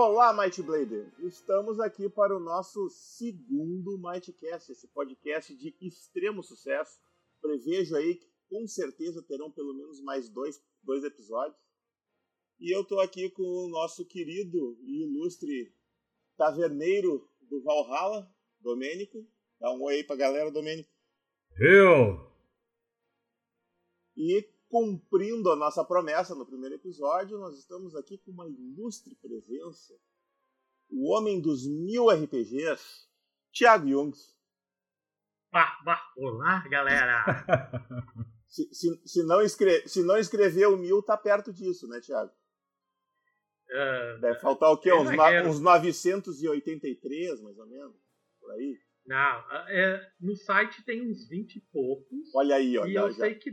Olá, Might Blader! Estamos aqui para o nosso segundo Mightcast, esse podcast de extremo sucesso. Prevejo aí que com certeza terão pelo menos mais dois, dois episódios. E eu estou aqui com o nosso querido e ilustre taverneiro do Valhalla, Domênico. Dá um oi aí pra galera, Domênico. Eu! E cumprindo a nossa promessa no primeiro episódio, nós estamos aqui com uma ilustre presença. O homem dos mil RPGs, Thiago Jungs. Bah, bah, olá, galera! se, se, se, não escre se não escreveu mil, tá perto disso, né, Thiago? Uh, Deve faltar o quê? Uns, no, uns 983, mais ou menos, por aí? Não, é, no site tem uns 20 e poucos. Olha aí, olha. E eu já. sei que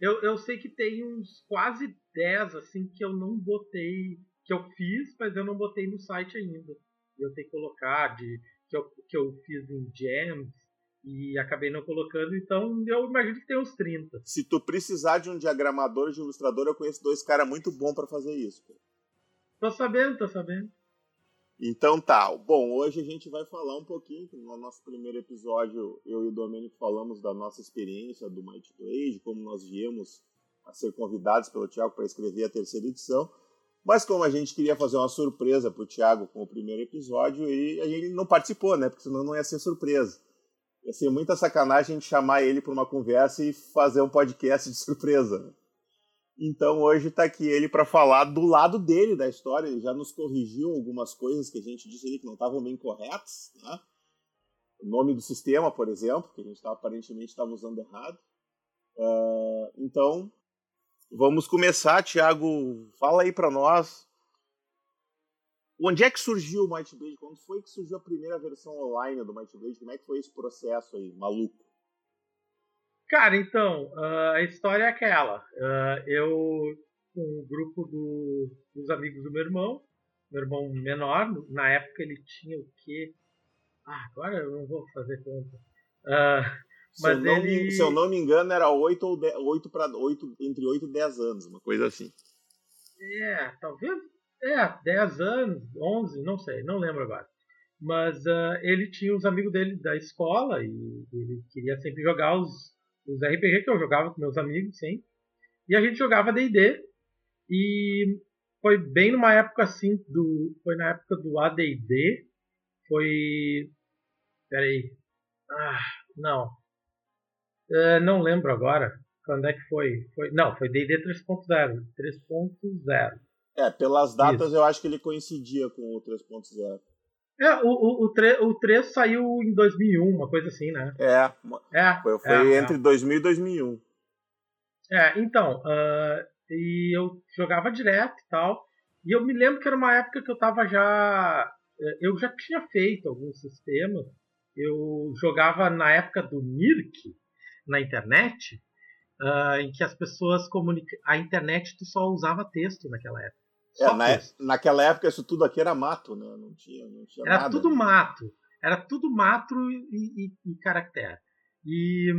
eu, eu sei que tem uns quase 10 assim que eu não botei, que eu fiz, mas eu não botei no site ainda. Eu tenho que colocar de que eu, que eu fiz em Gems e acabei não colocando, então eu imagino que tem uns 30. Se tu precisar de um diagramador, de um ilustrador, eu conheço dois caras muito bons para fazer isso. Tô sabendo, tô sabendo. Então tá. Bom, hoje a gente vai falar um pouquinho, no nosso primeiro episódio, eu e o Domênico falamos da nossa experiência do Might Play, como nós viemos a ser convidados pelo Thiago para escrever a terceira edição. Mas como a gente queria fazer uma surpresa para o Thiago com o primeiro episódio, e gente não participou, né? Porque senão não ia ser surpresa. Ia ser muita sacanagem a gente chamar ele para uma conversa e fazer um podcast de surpresa. Então hoje está aqui ele para falar do lado dele da história. Ele já nos corrigiu algumas coisas que a gente disse ali que não estavam bem corretas, né? O nome do sistema, por exemplo, que a gente tava, aparentemente estava usando errado. Uh, então, vamos começar, Thiago. Fala aí para nós. Onde é que surgiu o Might Blade? Quando foi que surgiu a primeira versão online do Might Blade? Como é que foi esse processo aí, maluco? Cara, então, uh, a história é aquela. Uh, eu, com o grupo do, dos amigos do meu irmão, meu irmão menor, na época ele tinha o quê? Ah, agora eu não vou fazer conta. Uh, mas se, eu ele... me, se eu não me engano, era 8 ou 10, 8 para 8, entre 8 e 10 anos, uma coisa assim. É, talvez. É, 10 anos, 11, não sei, não lembro agora. Mas uh, ele tinha os amigos dele da escola e ele queria sempre jogar os, os RPG que eu jogava com meus amigos, sim. E a gente jogava D&D e foi bem numa época assim do foi na época do AD&D, foi peraí. Ah, não. Uh, não lembro agora quando é que foi. foi não, foi D&D 3.0, 3.0. É, pelas datas Isso. eu acho que ele coincidia com o 3.0. É, o, o, o, 3, o 3 saiu em 2001, uma coisa assim, né? É, é foi, foi é, entre é. 2000 e 2001. É, então, uh, e eu jogava direto e tal, e eu me lembro que era uma época que eu tava já... Eh, eu já tinha feito alguns sistemas, eu jogava na época do Mirk, na internet, uh, em que as pessoas comunicam... A internet tu só usava texto naquela época. É, na, é, naquela época isso tudo aqui era mato, né? Não tinha, não tinha era nada. tudo mato. Era tudo mato e, e, e caractere. E,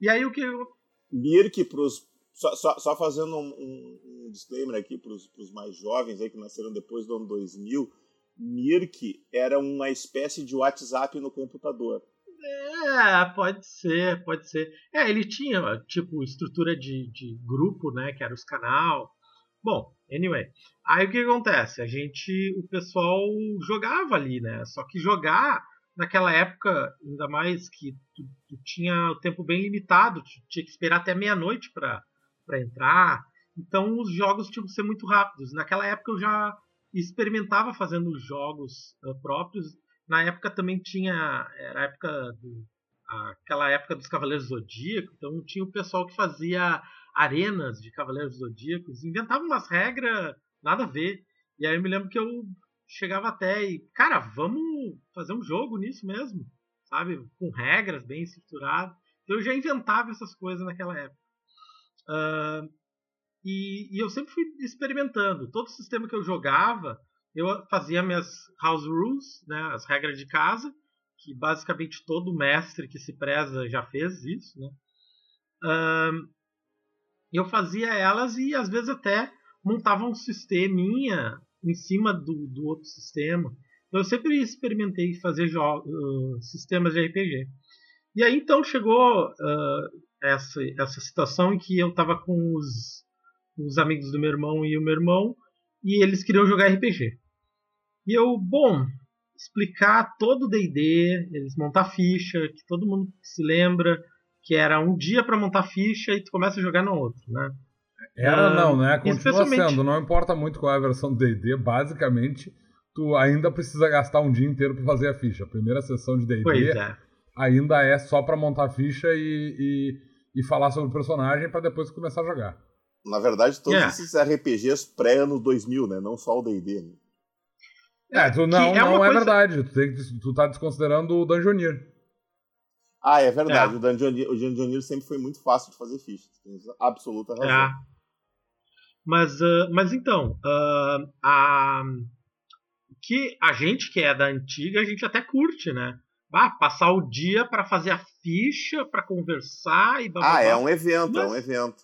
e aí o que eu... Mirk, pros, só, só, só fazendo um, um, um disclaimer aqui para os mais jovens aí que nasceram depois do ano 2000, Mirk era uma espécie de WhatsApp no computador. É, pode ser, pode ser. É, ele tinha, tipo, estrutura de, de grupo, né, que era os canal. Bom, anyway. Aí o que acontece? A gente, o pessoal jogava ali, né? Só que jogar naquela época, ainda mais que tu, tu tinha o tempo bem limitado, tu tinha que esperar até meia-noite para entrar. Então os jogos tinham que ser muito rápidos. Naquela época eu já experimentava fazendo jogos uh, próprios. Na época também tinha, era a época do, aquela época dos Cavaleiros Zodíaco, então tinha o pessoal que fazia arenas de Cavaleiros Zodíacos, inventava umas regras nada a ver. E aí eu me lembro que eu chegava até e, cara, vamos fazer um jogo nisso mesmo, sabe? Com regras bem estruturadas. Então eu já inventava essas coisas naquela época. Uh, e, e, eu sempre fui experimentando. Todo sistema que eu jogava, eu fazia minhas house rules, né, as regras de casa, que basicamente todo mestre que se preza já fez isso, né? Uh, eu fazia elas e às vezes até montava um sisteminha em cima do, do outro sistema. Então, eu sempre experimentei fazer uh, sistemas de RPG. E aí então chegou uh, essa, essa situação em que eu estava com os, os amigos do meu irmão e o meu irmão e eles queriam jogar RPG. E eu, bom, explicar todo o D&D, eles montar ficha, que todo mundo se lembra que era um dia para montar ficha e tu começa a jogar no outro, né? Era uh, não, né? Continua sendo, não importa muito qual é a versão do D&D, basicamente tu ainda precisa gastar um dia inteiro para fazer a ficha. A primeira sessão de D&D é. ainda é só para montar a ficha e, e, e, falar sobre o personagem para depois começar a jogar. Na verdade, todos yeah. esses RPGs pré-anos 2000, né? Não só o D&D. Né? É, tu não, é, não é coisa... verdade. Tu, tem, tu tá desconsiderando o Dungeoneer. Ah, é verdade. É. O, Dungeoneer, o Dungeoneer sempre foi muito fácil de fazer ficha. Tem absoluta razão. É. Mas, uh, mas então, uh, a, que a gente que é da antiga, a gente até curte, né? Ah, passar o dia para fazer a ficha, para conversar e blá, blá, Ah, é um evento, mas, é um evento.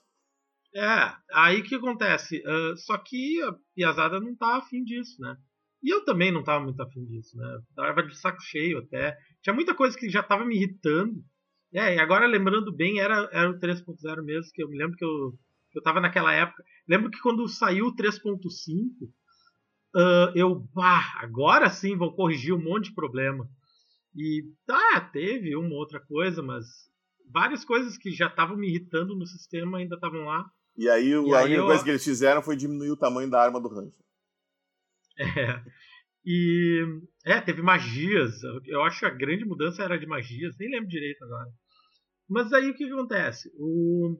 É, aí o que acontece? Uh, só que a Piazada não tá afim disso, né? E eu também não tava muito afim disso, né? Tava de saco cheio até. Tinha muita coisa que já tava me irritando. É, e agora lembrando bem, era, era o 3.0 mesmo, que eu me lembro que eu, que eu tava naquela época. Lembro que quando saiu o 3.5, uh, eu, bah, agora sim vou corrigir um monte de problema. E tá, teve uma outra coisa, mas várias coisas que já estavam me irritando no sistema ainda estavam lá. E aí, e a única eu... coisa que eles fizeram foi diminuir o tamanho da arma do Ranger. É. E é, teve magias. Eu acho que a grande mudança era de magias, nem lembro direito agora. Mas aí o que, que acontece? O,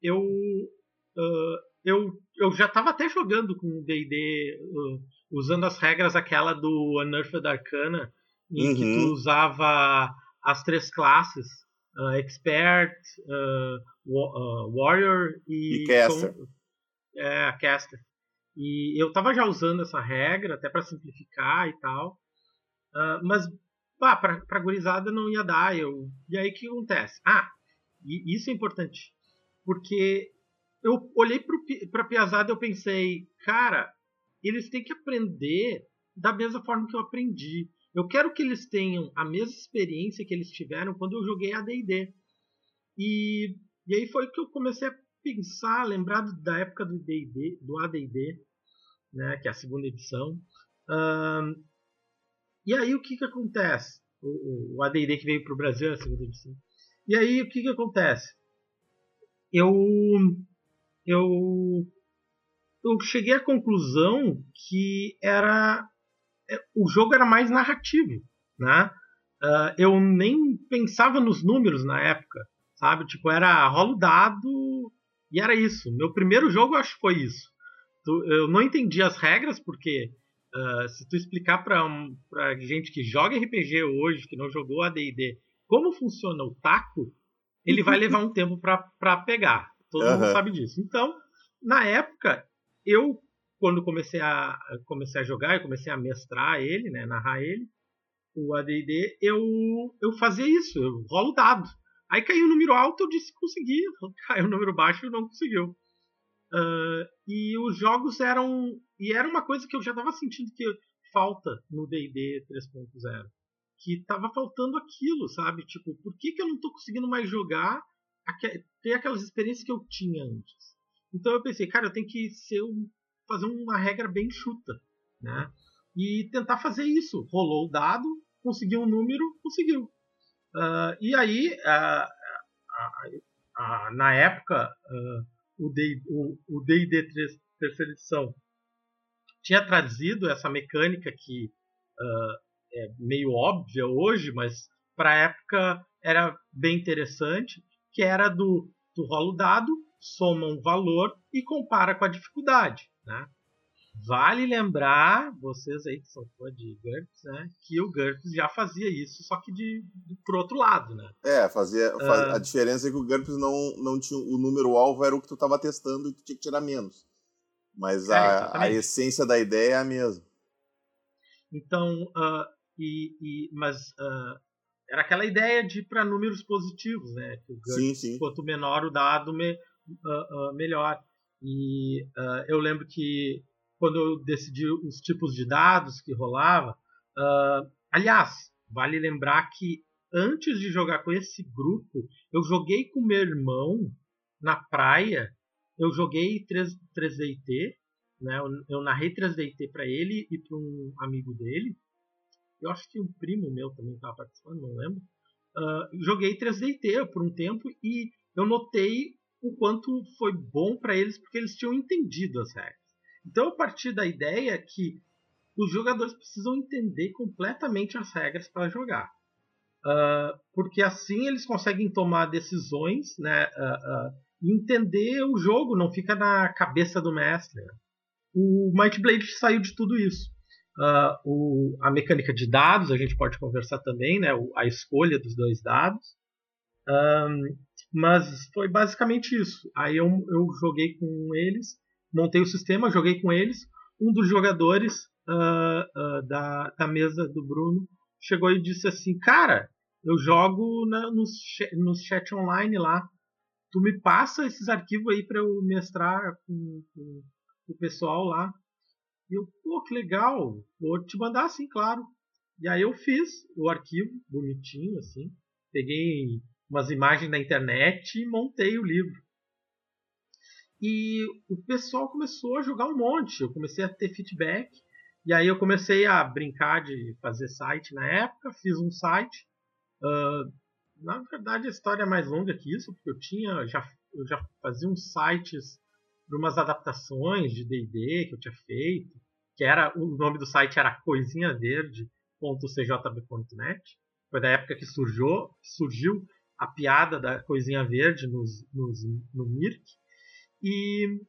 eu, uh, eu, eu já estava até jogando com o D&D uh, usando as regras aquela do Unearthed Arcana, em uhum. que tu uhum. usava as três classes, uh, Expert, Warrior e... E Caster. Com, é, Caster. E eu estava já usando essa regra, até para simplificar e tal. Uh, mas ah, para a gurizada não ia dar. Eu... E aí o que acontece? Ah, e isso é importante. Porque eu olhei para a Piazada e eu pensei, cara, eles têm que aprender da mesma forma que eu aprendi. Eu quero que eles tenham a mesma experiência que eles tiveram quando eu joguei AD&D. E, e aí foi que eu comecei a pensar, lembrar da época do D&D, do AD&D, né, que é a segunda edição. Um, e aí o que que acontece? O, o AD&D que veio para o Brasil é a segunda edição. E aí o que que acontece? Eu eu eu cheguei à conclusão que era é, o jogo era mais narrativo, né? Uh, eu nem pensava nos números na época, sabe? Tipo, era rolo dado e era isso. Meu primeiro jogo, acho que foi isso. Eu não entendi as regras, porque uh, se tu explicar pra, um, pra gente que joga RPG hoje, que não jogou AD&D, como funciona o taco, ele vai levar um tempo para pegar. Todo uhum. mundo sabe disso. Então, na época, eu, quando comecei a, comecei a jogar, eu comecei a mestrar ele, né, narrar ele, o AD&D, eu, eu fazia isso, eu rolo dado. Aí caiu o número alto, eu disse que conseguia. Caiu o número baixo, não conseguiu. Uh, e os jogos eram. E era uma coisa que eu já estava sentindo que falta no DD 3.0. Que estava faltando aquilo, sabe? Tipo, por que, que eu não estou conseguindo mais jogar, ter aquelas experiências que eu tinha antes? Então eu pensei, cara, eu tenho que ser um, fazer uma regra bem chuta, né? E tentar fazer isso. Rolou o dado, conseguiu um número, conseguiu. Uh, e aí, uh, na época, o D&D o, o terceira edição tinha trazido essa mecânica que é meio óbvia hoje, mas para a época era bem interessante, que era do tu rola o dado, soma um valor e compara com a dificuldade, né? Vale lembrar, vocês aí que são fã de GURPS, né, que o GURPS já fazia isso, só que de, de pro outro lado, né? É, fazia, uh, a diferença é que o GURPS não, não tinha o número alvo era o que tu estava testando e tu tinha que tirar menos. Mas é, a, a essência da ideia é a mesma. Então, uh, e, e, mas uh, era aquela ideia de para números positivos, né? Que o GURPS, sim, sim. quanto menor o dado, me, melhor. E eu lembro que quando eu decidi os tipos de dados que rolava. Uh, aliás, vale lembrar que antes de jogar com esse grupo, eu joguei com meu irmão na praia. Eu joguei 3, 3DT, né? Eu, eu narrei 3DT para ele e para um amigo dele. Eu acho que um primo meu também estava participando, não lembro. Uh, joguei 3DT por um tempo e eu notei o quanto foi bom para eles porque eles tinham entendido as regras. Então eu parti da ideia que os jogadores precisam entender completamente as regras para jogar. Uh, porque assim eles conseguem tomar decisões né, uh, uh, e entender o jogo, não fica na cabeça do mestre. Né? O Might Blade saiu de tudo isso. O, a mecânica de dados, a gente pode conversar também, né, a escolha dos dois dados. Um, mas foi basicamente isso. Aí eu, eu joguei com eles, montei o sistema, joguei com eles. Um dos jogadores uh, uh, da, da mesa do Bruno chegou e disse assim: Cara, eu jogo no, no chat online lá. Tu me passa esses arquivos aí para eu mestrar com, com, o pessoal lá. E eu, pô, que legal, vou te mandar assim, claro. E aí eu fiz o arquivo bonitinho, assim. Peguei umas imagens na internet e montei o livro. E o pessoal começou a jogar um monte. Eu comecei a ter feedback. E aí eu comecei a brincar de fazer site na época. Fiz um site. Uh, na verdade a história é mais longa que isso, porque eu tinha já, eu já fazia uns sites para umas adaptações de D&D que eu tinha feito, que era o nome do site era coisinhaverde.cjb.net. Foi da época que surgiu, surgiu a piada da coisinha verde nos, nos, no Mirk. E,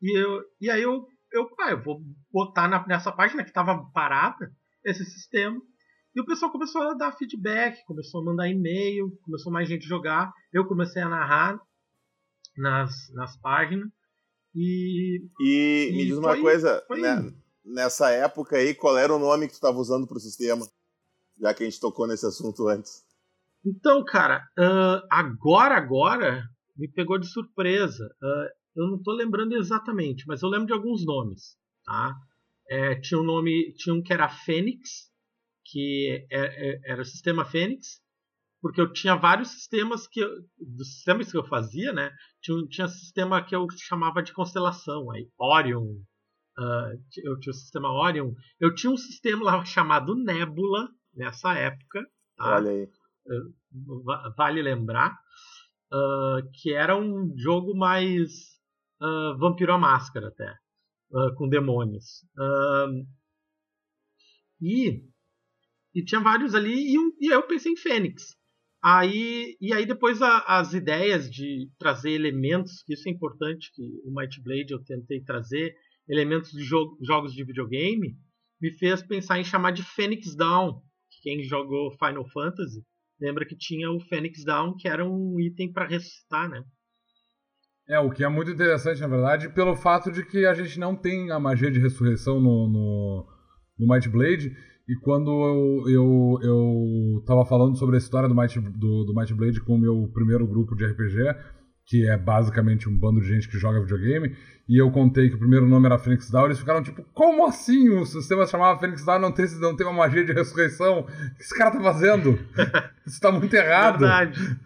e, eu, e aí eu, eu, ah, eu vou botar na, nessa página que estava parada esse sistema. E o pessoal começou a dar feedback, começou a mandar e-mail, começou mais gente jogar. Eu comecei a narrar nas, nas páginas. E, e, e me diz uma coisa, né, nessa época aí, qual era o nome que tu estava usando para o sistema? Já que a gente tocou nesse assunto antes. Então, cara, uh, agora, agora, me pegou de surpresa. Uh, eu não estou lembrando exatamente, mas eu lembro de alguns nomes, tá? É, tinha um nome, tinha um que era Fênix, que é, é, era o sistema Fênix, porque eu tinha vários sistemas que, eu, dos sistemas que eu fazia, né? Tinha, tinha sistema que eu chamava de constelação, aí Orion, uh, eu tinha o sistema Orion, eu tinha um sistema lá chamado Nebula nessa época, tá? Olha aí vale lembrar, uh, que era um jogo mais uh, Vampiro à Máscara até, uh, com demônios. e, e tinha vários ali, e, um, e eu pensei em Fênix. Aí, e aí depois a, as ideias de trazer elementos, que isso é importante, que o Might Blade eu tentei trazer, elementos de jo jogos de videogame, me fez pensar em chamar de Phoenix Down. Quem jogou Final Fantasy lembra que tinha o Fênix Down, que era um item para ressuscitar, né? É, o que é muito interessante, na verdade, pelo fato de que a gente não tem a magia de ressurreição no, no, no Might Blade. E quando eu, eu, eu tava falando sobre a história do Might, do, do Might Blade com o meu primeiro grupo de RPG, que é basicamente um bando de gente que joga videogame, e eu contei que o primeiro nome era Phoenix Down, eles ficaram tipo, como assim o sistema se chamava Phoenix Down não tem, não tem uma magia de ressurreição? O que esse cara tá fazendo? Isso tá muito errado. Verdade.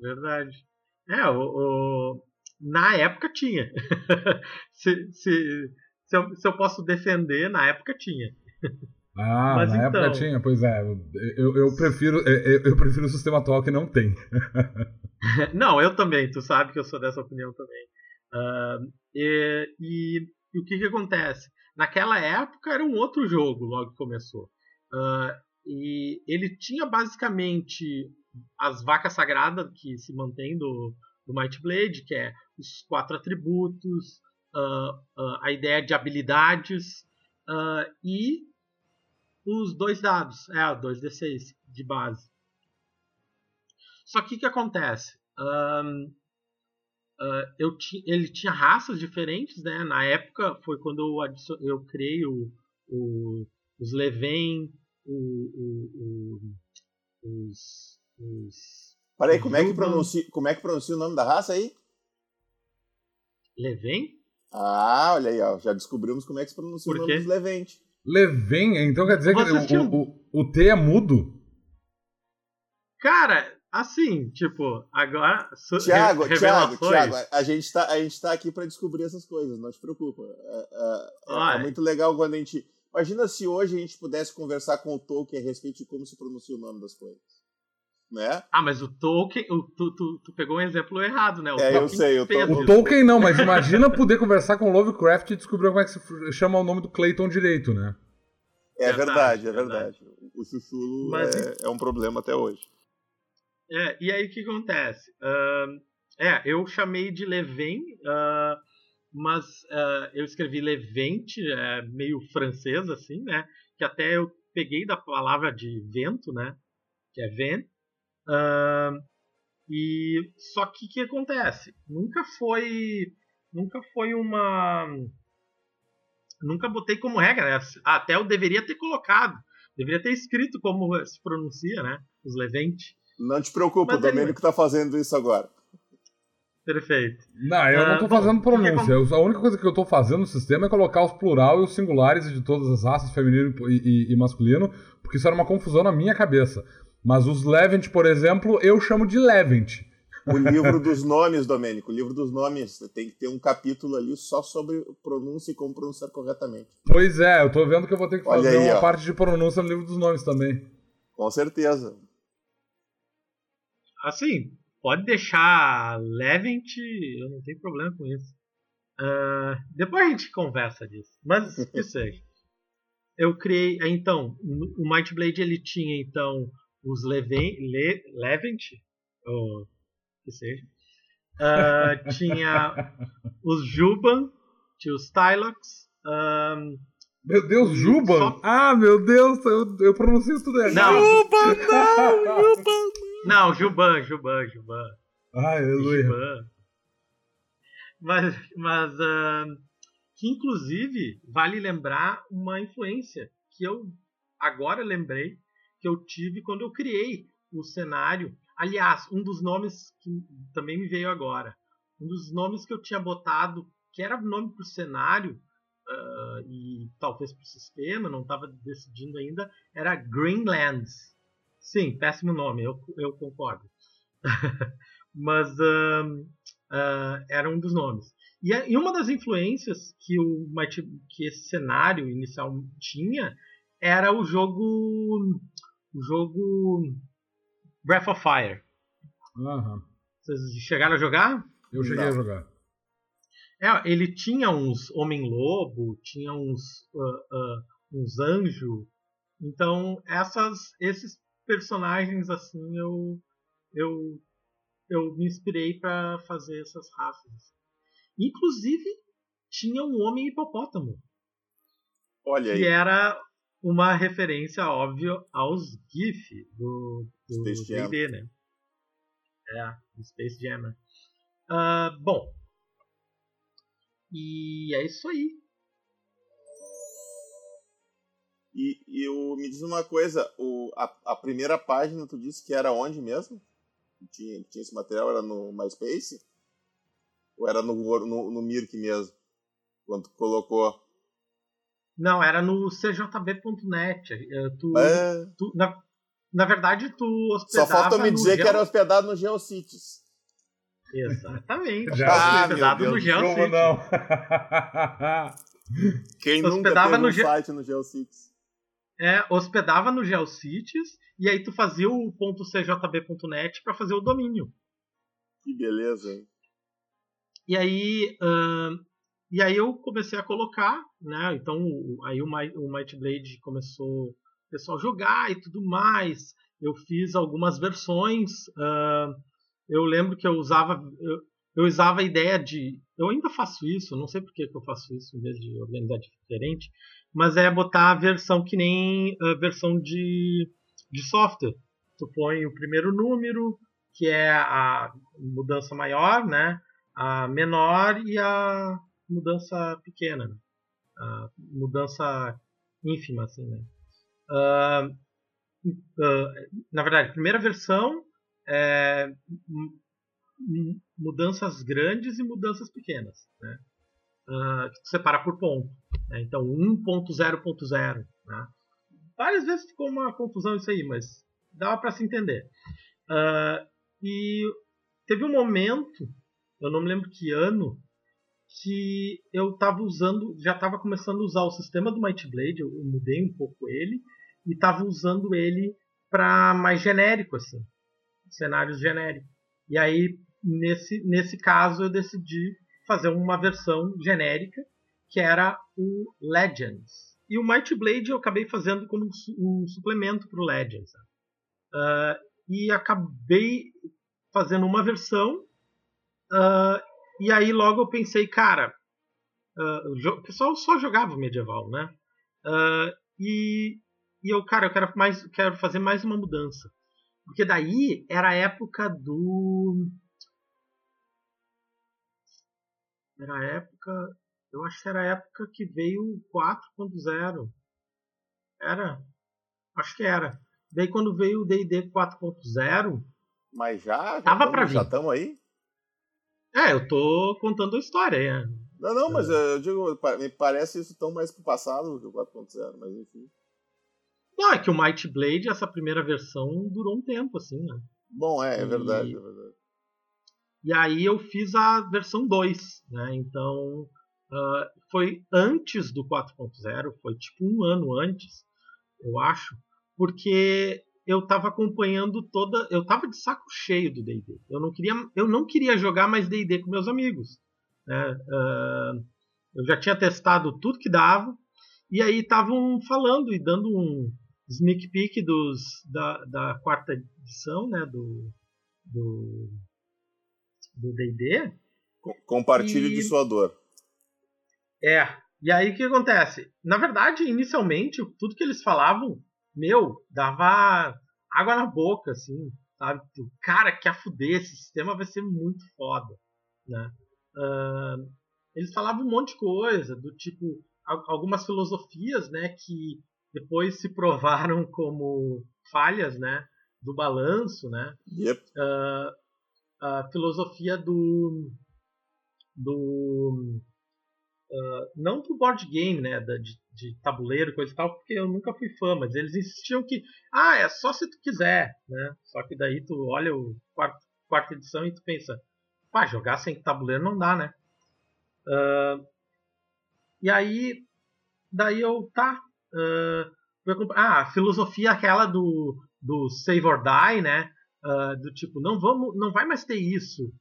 Verdade. É, o, o... na época tinha. se, se, se, eu, se eu posso defender, na época tinha. Ah, Mas na então... época tinha, pois é. Eu, eu, prefiro, eu, eu prefiro o sistema atual que não tem. não, eu também. Tu sabe que eu sou dessa opinião também. Uh, e, e, e, o que, que acontece? Naquela época era um outro jogo, logo que começou. Uh, e ele tinha basicamente as vacas sagradas que se mantém do, do Might Blade, que é os quatro atributos, uh, a ideia de habilidades e os dois dados, é, 2d6 de base. Só que o que acontece? Um, uh, eu ele tinha raças diferentes, né? Na época foi quando eu, eu criei o, o, os Leven, o, os. Peraí, como é, que pronuncia, como é que pronuncia o nome da raça aí? Leven? Ah, olha aí, ó. Já descobrimos como é que se pronuncia o nome dos Levente. Leven? Então quer dizer que o, o, o, T é mudo? Cara, assim, tipo, agora. Tiago, Tiago, Tiago, a gente tá, a gente tá aqui para descobrir essas coisas, não se preocupa. É, é, é, muito legal quando a gente. Imagina se hoje a gente pudesse conversar com o Tolkien a respeito de como se pronuncia o nome das coisas né? Ah, mas o Tolkien, o, tu, tu, tu, pegou um exemplo errado, né? O é, Tolkien eu sei. O, o Tolkien não, mas imagina poder conversar com o Lovecraft e descobrir como é que se chama o nome do Clayton direito, né? É verdade, é verdade. O chuchulo mas, é, é, um problema até hoje. É, e aí o que acontece? Uh, é, eu chamei de Leven, uh, mas uh, eu escrevi Levente, é, meio francês assim, né? Que até eu peguei da palavra de vento, né? Que é vent. Uh, e só que o que acontece? Nunca foi, nunca foi uma, nunca botei como regra. Né? Até eu deveria ter colocado, deveria ter escrito como se pronuncia, né? Os Levente. Não te preocupa, Mas o Domênico está fazendo isso agora. Perfeito. Não, eu não estou uh, fazendo pronúncia. Porque... A única coisa que eu estou fazendo no sistema é colocar os plural e os singulares de todas as raças, feminino e, e, e masculino, porque isso era uma confusão na minha cabeça. Mas os Levent, por exemplo, eu chamo de Levent. O livro dos nomes, Domênico, o livro dos nomes tem que ter um capítulo ali só sobre pronúncia e como pronunciar corretamente. Pois é, eu tô vendo que eu vou ter que Olha fazer aí, uma ó. parte de pronúncia no livro dos nomes também. Com certeza. Assim, pode deixar Levent, eu não tenho problema com isso. Uh, depois a gente conversa disso, mas que seja. Eu criei, então, o Might Blade ele tinha então os Leven, Le, Levent, ou que seja, uh, tinha os Juban, tinha os Tylox. Um, meu Deus, Juban? Só... Ah, meu Deus, eu, eu pronunciei tudo errado. Não. Juban, não, Juban. Não, Juban, Juban, Juban. Ai, aleluia. Juban. Mas, mas uh, que inclusive vale lembrar uma influência que eu agora lembrei que eu tive quando eu criei o cenário. Aliás, um dos nomes que também me veio agora, um dos nomes que eu tinha botado, que era nome para o cenário uh, e talvez para o sistema, não estava decidindo ainda, era Greenlands. Sim, péssimo nome, eu, eu concordo. Mas uh, uh, era um dos nomes. E, e, uma das influências que, o, que esse cenário inicial tinha era o jogo o jogo Breath of Fire. Uhum. Vocês chegaram a jogar? Eu cheguei Não. a jogar. É, ele tinha uns Homem-Lobo, tinha uns, uh, uh, uns anjos. Então, essas, esses personagens, assim, eu, eu, eu me inspirei para fazer essas raças. Inclusive, tinha um homem hipopótamo. Olha aí. Que era uma referência óbvia aos GIF do, do D&D, né? É, Space Jam. Uh, bom, e é isso aí. E, e o, me diz uma coisa, o, a, a, primeira página tu disse que era onde mesmo? Tinha, tinha esse material, era no MySpace? Ou era no, no, no Mirk mesmo? Quando tu colocou não, era no cjb.net. Eh, tu, é... tu, na, na verdade, tu hospedava. Só falta me dizer Geo... que era hospedado no GeoCities. Exatamente. Já hospedado no GeoCities. não? Quem nunca teve no um Ge... site no GeoCities? É, hospedava no GeoCities e aí tu fazia o .cjb.net para fazer o domínio. Que beleza? E aí, uh, e aí eu comecei a colocar, né? Então aí o, o Might Blade começou o pessoal jogar e tudo mais. Eu fiz algumas versões. Uh, eu lembro que eu usava eu, eu, usava a ideia de eu ainda faço isso. Não sei por que, eu faço isso em vez de organizar diferente, mas é botar a versão que nem a versão de de software. Tu põe o primeiro número que é a mudança maior, né? A menor e a mudança pequena, né? uh, mudança ínfima, assim, né? Uh, uh, na verdade, primeira versão é mudanças grandes e mudanças pequenas, né? uh, que tu separa por ponto. Né? Então 1.0.0. Né? Várias vezes ficou uma confusão isso aí, mas dava para se entender. E teve um momento, eu não me lembro que ano, que eu estava usando, já estava começando a usar o sistema do Might Blade, eu mudei um pouco ele e estava usando ele para mais genérico assim, cenários genéricos. E aí nesse nesse caso eu decidi fazer uma versão genérica que era o Legends. E o Might Blade eu acabei fazendo como um suplemento para o Legends. Uh, e acabei fazendo uma versão uh, e aí logo eu pensei, cara, uh, o pessoal só jogava medieval, né? Uh, e, e eu, cara, eu quero, mais, quero fazer mais uma mudança. Porque daí era a época do. Era a época. Eu acho que era a época que veio o 4.0. Era. Acho que era. Daí quando veio o DD 4.0. Mas já? já tava para vir. Já estamos aí? É, eu tô contando a história. É. Não, não, mas é. eu digo, me parece isso tão mais pro passado do que o 4.0, mas enfim. Não, é que o Might Blade, essa primeira versão, durou um tempo, assim, né? Bom, é, é verdade, é verdade. E aí eu fiz a versão 2, né? Então, uh, foi antes do 4.0, foi tipo um ano antes, eu acho, porque eu estava acompanhando toda, eu estava de saco cheio do D&D. Eu não queria, eu não queria jogar mais D&D com meus amigos. Né? Uh, eu já tinha testado tudo que dava e aí estavam falando e dando um sneak peek dos da, da quarta edição, né? Do do do D&D. Compartilhe e... de sua dor. É. E aí o que acontece? Na verdade, inicialmente, tudo que eles falavam meu, dava água na boca, assim, sabe? Cara, que a fuder, esse sistema vai ser muito foda, né? Uh, eles falavam um monte de coisa, do tipo, algumas filosofias, né, que depois se provaram como falhas, né, do balanço, né? Yep. Uh, a filosofia do do uh, não do board game, né, da, de, de tabuleiro, coisa e tal, porque eu nunca fui fã, mas eles insistiam que, ah, é só se tu quiser, né? Só que daí tu olha o quarto, quarta edição e tu pensa, pá, jogar sem tabuleiro não dá, né? Uh, e aí, daí eu, tá, uh, ah, a filosofia aquela do, do save or die, né? Uh, do tipo, não vamos, não vai mais ter isso,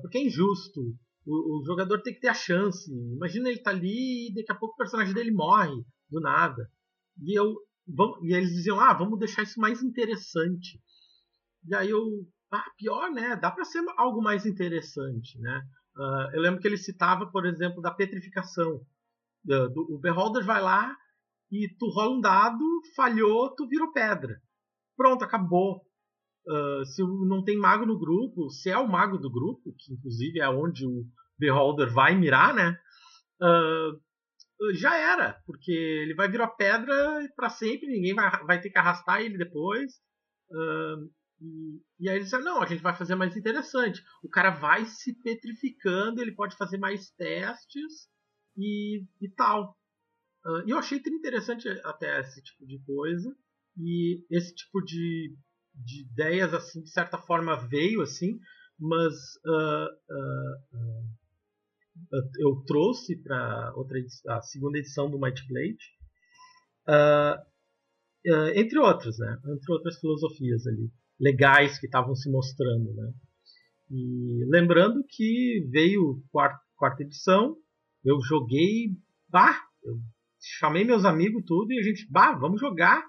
porque é injusto o, o, jogador tem que ter a chance. Imagina ele tá ali e daqui a pouco o personagem dele morre do nada. E eu vamos, e eles diziam: "Ah, vamos deixar isso mais interessante". E aí eu, ah, pior, né? Dá para ser algo mais interessante, né? Uh, eu lembro que ele citava, por exemplo, da petrificação. Uh, do, o Beholder vai lá e tu rola um dado, falhou, tu virou pedra. Pronto, acabou. Uh, se não tem mago no grupo, se é o mago do grupo, que inclusive é onde o Beholder vai mirar, né? Uh, já era, porque ele vai virar pedra para sempre, ninguém vai, vai ter que arrastar ele depois. Uh, e, e, aí eles disseram, não, a gente vai fazer mais interessante. O cara vai se petrificando, ele pode fazer mais testes e, e tal. E eu achei interessante até esse tipo de coisa. E esse tipo de, de ideias, assim, de certa forma veio, assim, mas uh, uh, eu trouxe para outra a segunda edição do Might Blade, entre outras, né? Entre outras filosofias ali legais que estavam se mostrando, né? E lembrando que veio quarta, quarta edição, eu joguei, bah, eu chamei meus amigos tudo e a gente, bah, vamos jogar.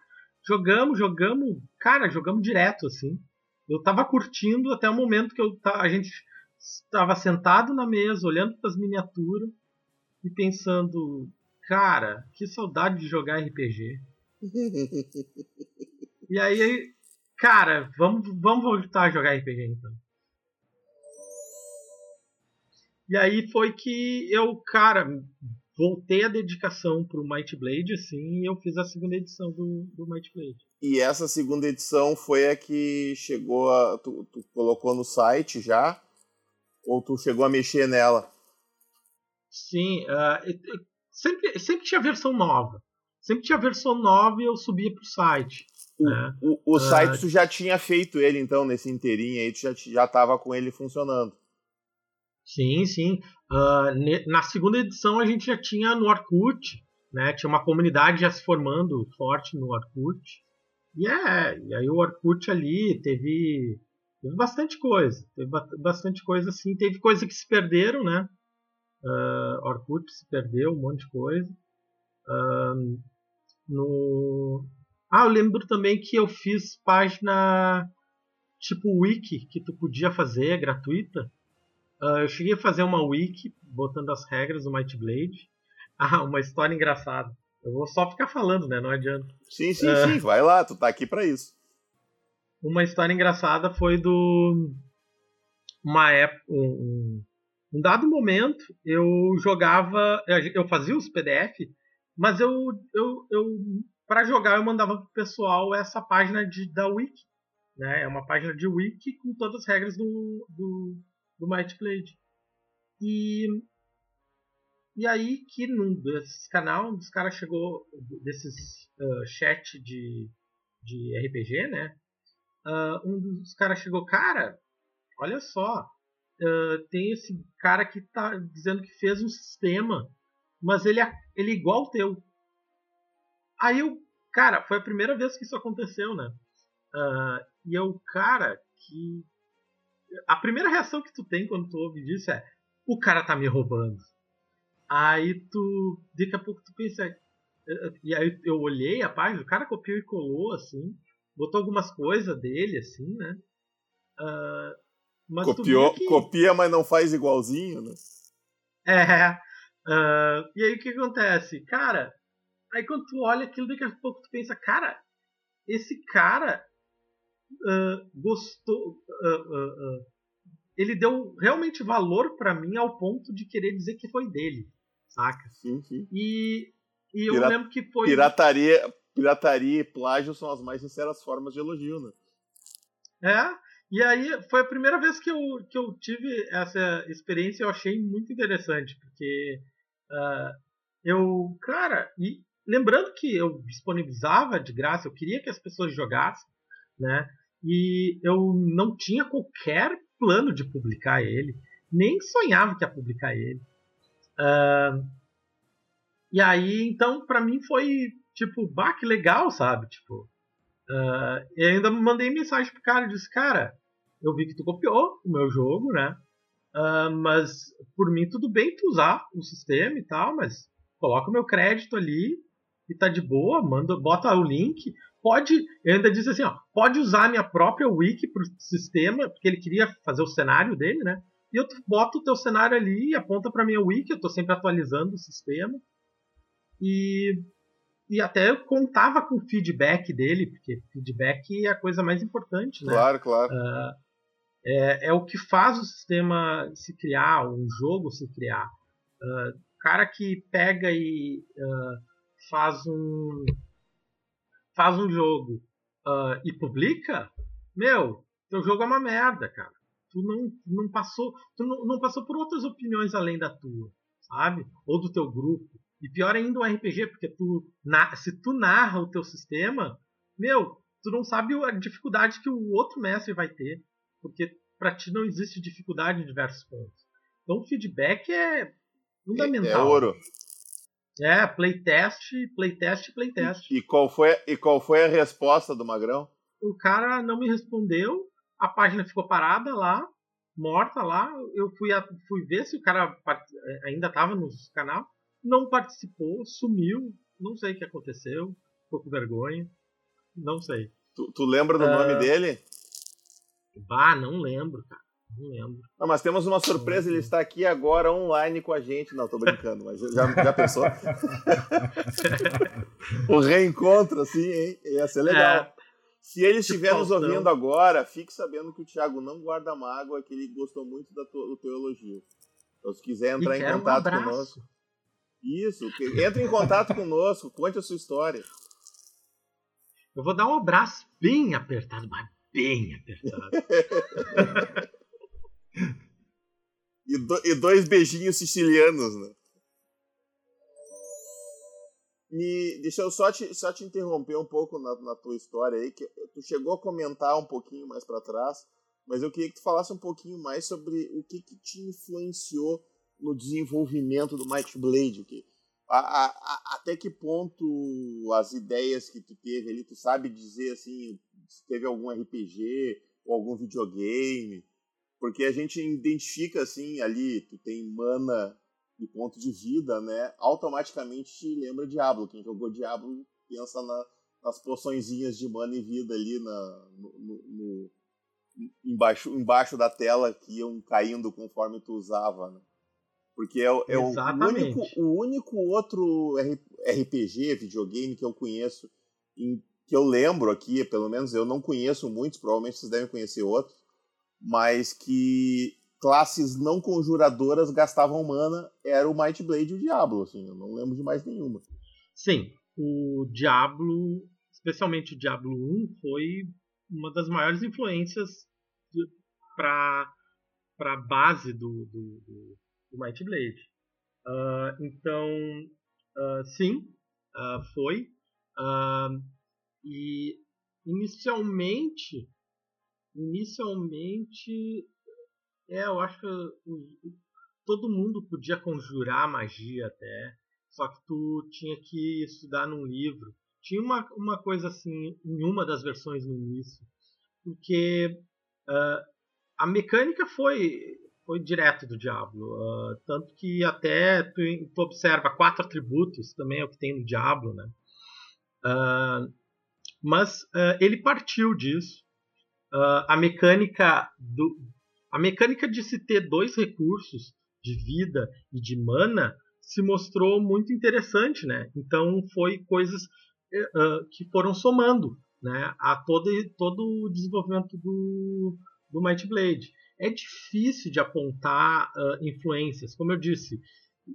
Jogamos, jogamos, cara, jogamos direto assim. Eu tava curtindo até o momento que eu a gente estava sentado na mesa, olhando para as miniaturas e pensando: cara, que saudade de jogar RPG. e aí, cara, vamos, vamos voltar a jogar RPG então. E aí foi que eu, cara, voltei a dedicação pro Might Blade, assim, e eu fiz a segunda edição do, do Might Blade. E essa segunda edição foi a que chegou a. Tu, tu colocou no site já? Ou tu chegou a mexer nela? Sim, uh, sempre, sempre tinha versão nova. Sempre tinha versão nova e eu subia pro site. O, né? o, o site uh, tu já tinha feito ele, então, nesse inteirinho aí, tu já, já tava com ele funcionando. Sim, sim. Uh, na segunda edição a gente já tinha no Orkut, né? Tinha uma comunidade já se formando forte no Orkut. E, é, e aí o Orkut ali teve, teve bastante coisa. Teve bastante coisa assim. Teve coisa que se perderam, né? Uh, Orkut se perdeu, um monte de coisa. Uh, no... Ah, eu lembro também que eu fiz página tipo wiki que tu podia fazer, gratuita. Uh, eu cheguei a fazer uma wiki botando as regras do Might Blade. Ah, uma história engraçada. Eu vou só ficar falando, né? Não adianta. Sim, sim, uh, sim. Vai lá, tu tá aqui para isso. Uma história engraçada foi do. Uma época. Um, um dado momento, eu jogava. Eu fazia os PDF, mas eu. eu, eu para jogar, eu mandava pro pessoal essa página de, da Wiki. Né? É uma página de Wiki com todas as regras do, do, do Might Blade. E e aí que num desses canal, um dos caras chegou, desses uh, chat de, de RPG, né? Uh, um dos caras chegou, cara, olha só, uh, tem esse cara que tá dizendo que fez um sistema, mas ele, é, ele é igual ao teu. Aí eu, cara, foi a primeira vez que isso aconteceu, né? Uh, e eu, cara, que. A primeira reação que tu tem quando tu ouve disso é: o cara tá me roubando. Aí tu. Daqui a pouco tu pensa. Eh, eh, e aí eu olhei a página, o cara copiou e colou, assim. Botou algumas coisas dele, assim, né? Uh, mas Copiou, que... Copia, mas não faz igualzinho, né? É. Uh, e aí o que acontece? Cara, aí quando tu olha aquilo, daqui a pouco tu pensa, cara, esse cara uh, gostou. ele deu realmente valor para mim ao ponto de querer dizer que foi dele saca? Sim, sim. E, e eu lembro que foi. Pirataria, pirataria e plágio são as mais sinceras formas de elogio, né? É, e aí foi a primeira vez que eu, que eu tive essa experiência e eu achei muito interessante, porque uh, eu, cara, e lembrando que eu disponibilizava de graça, eu queria que as pessoas jogassem, né? E eu não tinha qualquer plano de publicar ele, nem sonhava que ia publicar ele. Uh, e aí, então, para mim foi tipo, bah, que legal, sabe? Tipo, uh, e ainda mandei mensagem pro cara e disse, cara, eu vi que tu copiou o meu jogo, né? Uh, mas por mim tudo bem tu usar o sistema e tal, mas coloca o meu crédito ali e tá de boa, manda, bota o link. Pode, eu ainda disse assim, ó, pode usar a minha própria wiki pro sistema, porque ele queria fazer o cenário dele, né? e eu boto o teu cenário ali e aponta para minha wiki, eu estou sempre atualizando o sistema. E, e até eu contava com o feedback dele, porque feedback é a coisa mais importante, né? Claro, claro. Uh, é, é o que faz o sistema se criar, um jogo se criar. Uh, cara que pega e uh, faz um faz um jogo uh, e publica, meu, teu jogo é uma merda, cara tu não, não passou, tu não, não, passou por outras opiniões além da tua, sabe? Ou do teu grupo. E pior ainda um RPG, porque tu, na, se tu narra o teu sistema, meu, tu não sabe a dificuldade que o outro mestre vai ter, porque para ti não existe dificuldade em diversos pontos. Então o feedback é fundamental. É, é ouro. É, playtest, playtest, playtest. E, qual foi, e qual foi a resposta do Magrão? O cara não me respondeu, a página ficou parada lá, morta lá. Eu fui, a, fui ver se o cara eh, ainda estava no canal. Não participou, sumiu. Não sei o que aconteceu. Ficou com vergonha. Não sei. Tu, tu lembra do uh, nome ah, dele? Bah, não lembro, cara. Não lembro. Não, mas temos uma surpresa, ele está aqui agora online com a gente. Não, tô brincando, mas já, já pensou? o reencontro, assim, hein? Ia ser legal. É, se ele estiver nos ouvindo agora, fique sabendo que o Thiago não guarda mágoa, que ele gostou muito da tua, do teu elogio. Então, se quiser entrar em contato um conosco. Isso, entre em contato conosco, conte a sua história. Eu vou dar um abraço bem apertado, mas bem apertado. e, do, e, dois beijinhos sicilianos, né? me, deixa eu só te, só te interromper um pouco na, na tua história aí, que tu chegou a comentar um pouquinho mais para trás, mas eu queria que tu falasse um pouquinho mais sobre o que, que te influenciou no desenvolvimento do Might Blade, que, a, a, a, até que ponto as ideias que tu teve ali, tu sabe dizer assim, se teve algum RPG ou algum videogame, porque a gente identifica assim ali, tu tem mana e ponto de vida, né? Automaticamente te lembra Diablo. Quem jogou Diablo pensa na, nas poçõezinhas de mana e vida ali na, no, no, no, embaixo, embaixo da tela que iam caindo conforme tu usava, né? Porque é, é o, único, o único outro RPG, videogame que eu conheço, em, que eu lembro aqui, pelo menos eu não conheço muitos, provavelmente vocês devem conhecer outros, mas que classes não conjuradoras gastavam mana era o Might Blade e o Diablo, assim, eu não lembro de mais nenhuma. Sim, o Diablo, especialmente o Diablo 1, foi uma das maiores influências para a base do, do, do, do Might Blade. Uh, então, uh, sim, uh, foi. e inicialmente, inicialmente é, eu acho que todo mundo podia conjurar magia até, só que tu tinha que estudar num livro. Tinha uma, uma coisa assim em uma das versões no início, porque uh, a mecânica foi foi direto do Diablo, uh, tanto que até tu, tu, observa quatro atributos, também é o que tem no Diablo, né? Uh, mas ele partiu disso. A mecânica do, a mecânica de se ter dois recursos de vida e de mana se mostrou muito interessante, né? Então foi coisas uh, que foram somando, né, a todo todo o desenvolvimento do do Might Blade. É difícil de apontar uh, influências, como eu disse.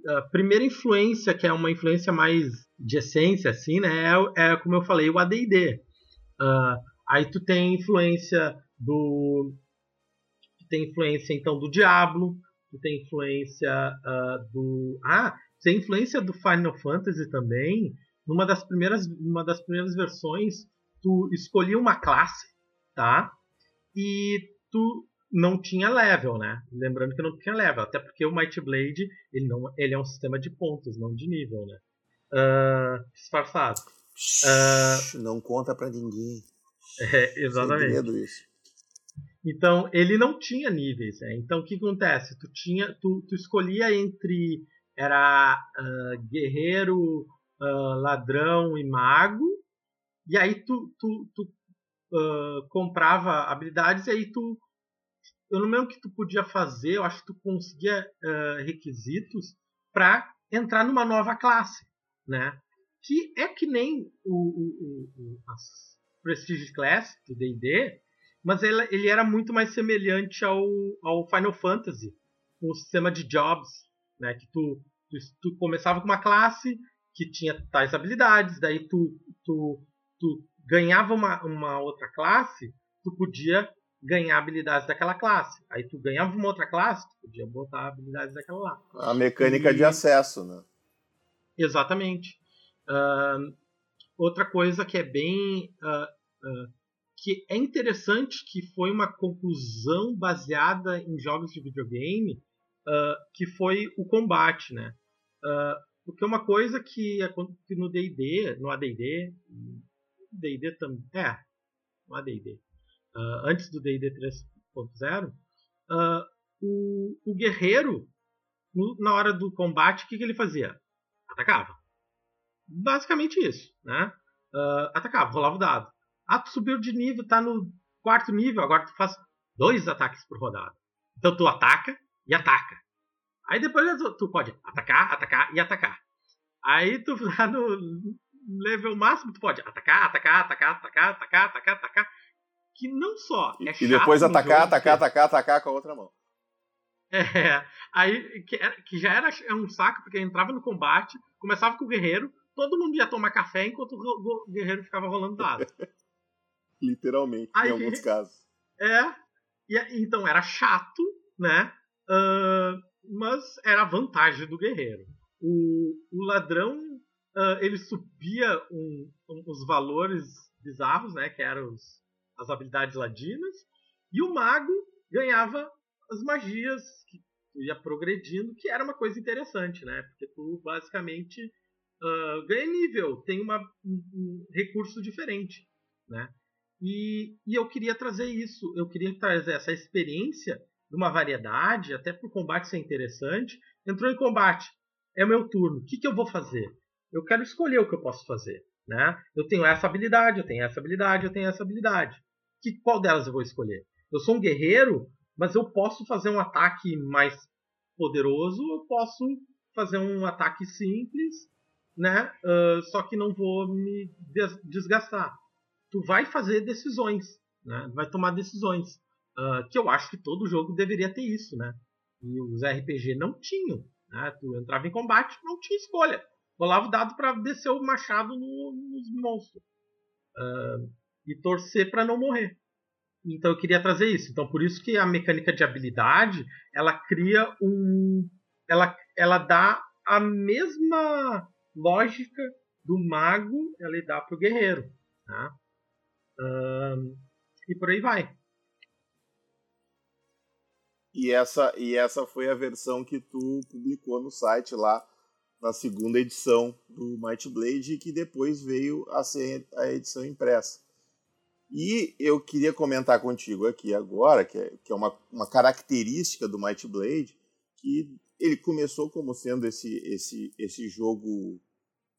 A primeira influência, que é uma influência mais de essência, assim, né, é, é como eu falei, o AD&D. Uh, aí tu tem influência do tu tem influência então do Diablo, tu tem influência uh, do ah, tem influência do Final Fantasy também. Numa das primeiras, numa das primeiras versões, tu escolhia uma classe, tá? E tu não tinha level, né? Lembrando que não tinha level, até porque o Might Blade ele não, ele é um sistema de pontos, não de nível, né? Uh, disfarçado. Uh, não conta para ninguém. É, exatamente. Então, ele não tinha níveis. Né? Então, o que acontece? Tu, tinha, tu, tu escolhia entre era uh, guerreiro, uh, ladrão e mago, e aí tu, tu, tu uh, comprava habilidades e aí tu. Eu não lembro o que tu podia fazer, eu acho que tu conseguia requisitos para entrar numa nova classe, né? Que é que nem o, o, o, as Prestige Class do D&D, mas ele, ele era muito mais semelhante ao, ao Final Fantasy, o sistema de jobs, né? Que tu, tu, tu, começava com uma classe que tinha tais habilidades, daí tu, tu, tu ganhava uma, uma outra classe, tu podia ganhar habilidades daquela classe. Aí tu ganhava uma outra classe, tu podia botar habilidades daquela lá. A mecânica e... de acesso, né? Exatamente. Uh, outra coisa que é bem uh, uh, que é interessante que foi uma conclusão baseada em jogos de videogame, uh, que foi o combate, né? Porque uma coisa que, que no D&D, no AD&D, D&D também, é, no AD&D, antes do D&D 3.0, o, o guerreiro, no, na hora do combate, o que, que ele fazia? Atacava. Basicamente isso, né? atacava, rolava o dado. Ah, tu subiu de nível, tá no quarto nível, agora tu faz dois ataques por rodada. Então tu ataca e ataca. Aí depois tu pode atacar, atacar e atacar. Aí tu tá no level máximo, tu pode atacar, atacar, atacar, atacar, atacar, atacar, atacar. Que não só é E depois atacar, atacar, atacar, atacar com a outra mão. É, aí que, que já era um saco, porque entrava no combate, começava com o guerreiro, todo mundo ia tomar café enquanto o guerreiro ficava rolando dado. Literalmente, Aí, em alguns casos. É, e, então era chato, né? Uh, mas era a vantagem do guerreiro. O, o ladrão uh, ele subia um, um, os valores bizarros, né? Que eram os, as habilidades ladinas. E o mago ganhava as magias que tu ia progredindo, que era uma coisa interessante, né? Porque tu basicamente uh, ganha nível, tem uma, um, um, recurso diferente, né? E, e eu queria trazer isso, eu queria trazer essa experiência de uma variedade, até para o combate ser interessante. Entrou em combate, é meu turno, o que, que eu vou fazer? Eu quero escolher o que eu posso fazer, né? Eu tenho essa habilidade, eu tenho essa habilidade, eu tenho essa habilidade. Que, qual delas eu vou escolher? Eu sou um guerreiro, mas eu posso fazer um ataque mais poderoso, eu posso fazer um ataque simples, né? Uh, só que não vou me desgastar. Tu vai fazer decisões, né? Vai tomar decisões. Uh, que eu acho que todo jogo deveria ter isso, né? E os RPG não tinham. Né? Tu entrava em combate, não tinha escolha. Rolava o dado para descer o machado no, nos monstros. Uh, e torcer para não morrer. Então eu queria trazer isso. Então por isso que a mecânica de habilidade ela cria um, ela, ela dá a mesma lógica do mago, ela dá para o guerreiro, tá? Um, e por aí vai. E essa, e essa foi a versão que tu publicou no site lá na segunda edição do Might Blade, que depois veio a ser a edição impressa. E eu queria comentar contigo aqui agora, que é, que é uma, uma característica do Might Blade, que ele começou como sendo esse, esse, esse jogo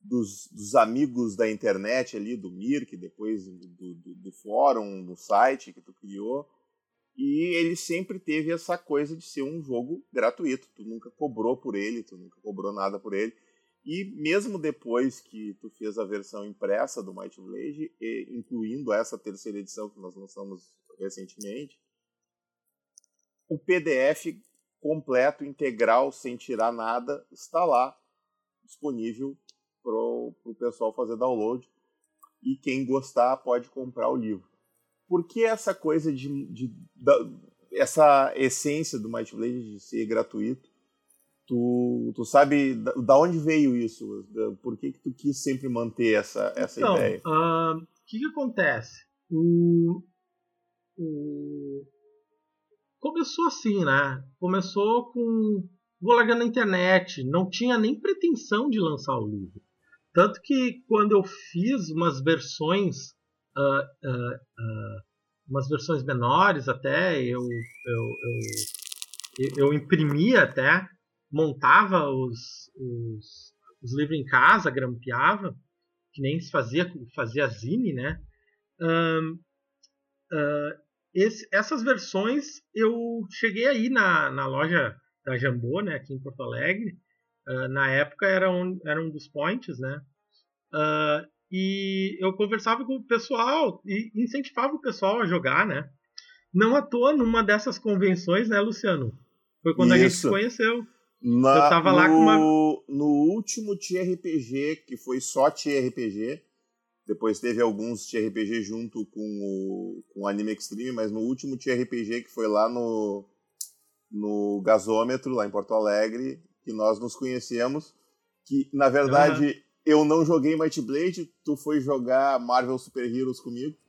dos, dos amigos da internet ali, do Mirk, depois do, do, do fórum, do site que tu criou. E ele sempre teve essa coisa de ser um jogo gratuito. Tu nunca cobrou por ele, tu nunca cobrou nada por ele. E mesmo depois que tu fez a versão impressa do Might Blade, incluindo essa terceira edição que nós lançamos recentemente, o PDF completo, integral, sem tirar nada, está lá disponível para o pessoal fazer download. E quem gostar pode comprar o livro. Por que essa coisa de, de, de essa essência do Might Blade de ser gratuito Tu, tu sabe da, da onde veio isso? Da, por que, que tu quis sempre manter essa, essa então, ideia? O uh, que, que acontece? O, o, começou assim, né? Começou com. Vou largar na internet. Não tinha nem pretensão de lançar o livro. Tanto que quando eu fiz umas versões. Uh, uh, umas versões menores até, eu, eu, eu, eu, eu imprimi até montava os, os, os livros em casa, grampeava, que nem se fazia, fazia zine, né? Uh, esse, essas versões eu cheguei aí na, na loja da Jambô, né, aqui em Porto Alegre. Uh, na época era um, era um dos points, né? Uh, e eu conversava com o pessoal e incentivava o pessoal a jogar, né? Não à toa numa dessas convenções, né, Luciano? Foi quando Isso. a gente se conheceu. Na, eu tava no, lá com uma. No último TRPG, que foi só TRPG, depois teve alguns TRPG junto com o, com o Anime Extreme, mas no último TRPG, que foi lá no, no Gasômetro, lá em Porto Alegre, que nós nos conhecemos, que na verdade uhum. eu não joguei Might Blade, tu foi jogar Marvel Super Heroes comigo.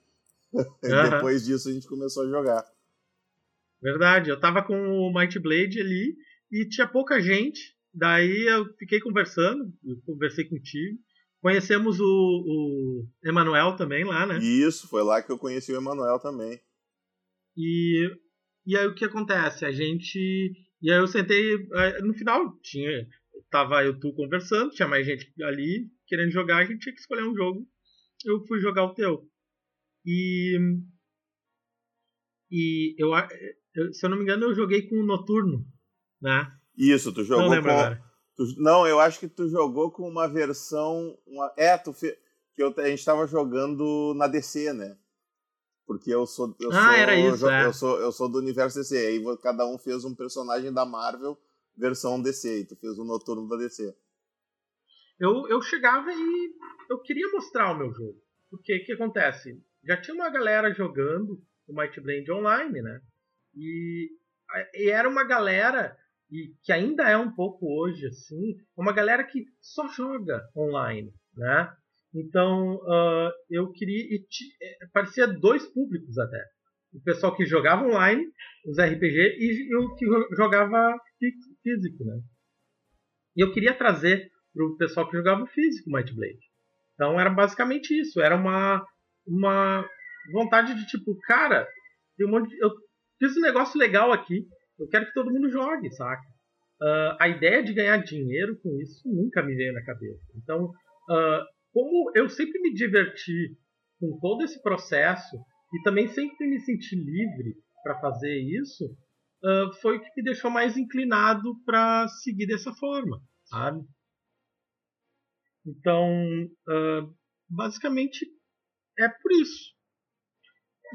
Uhum. depois disso a gente começou a jogar. Verdade, eu tava com o Might Blade ali e tinha pouca gente. Daí eu fiquei conversando, eu conversei contigo. Conhecemos o, o Emanuel também lá, né? Isso, foi lá que eu conheci o Emanuel também. E, e aí o que acontece? A gente. E aí eu sentei. No final, tinha. Tava eu tu conversando, tinha mais gente ali querendo jogar, a gente tinha que escolher um jogo. Eu fui jogar o teu. E. E eu, se eu não me engano, eu joguei com o Noturno né? Isso, tu jogou não com. Tu, não, eu acho que tu jogou com uma versão. Uma, é, tu fe, que eu, a gente tava jogando na DC, né? Porque eu sou. Eu ah, sou, era isso. Eu, é. eu, sou, eu sou do universo DC. Aí cada um fez um personagem da Marvel versão DC. E tu fez o um Noturno da DC. Eu, eu chegava e eu queria mostrar o meu jogo. Porque o que acontece? Já tinha uma galera jogando o Might Blade online, né? E, e era uma galera e que ainda é um pouco hoje assim, uma galera que só joga online, né? Então uh, eu queria e é, parecia dois públicos até, o pessoal que jogava online, os RPG e o que jogava físico, né? E eu queria trazer para o pessoal que jogava físico Might Blade. Então era basicamente isso, era uma uma vontade de tipo, cara, um monte de, eu fiz um negócio legal aqui, eu quero que todo mundo jogue, saca? Uh, a ideia de ganhar dinheiro com isso nunca me veio na cabeça. Então, uh, como eu sempre me diverti com todo esse processo e também sempre me senti livre para fazer isso, uh, foi o que me deixou mais inclinado para seguir dessa forma, sabe? Então, basicamente é por isso.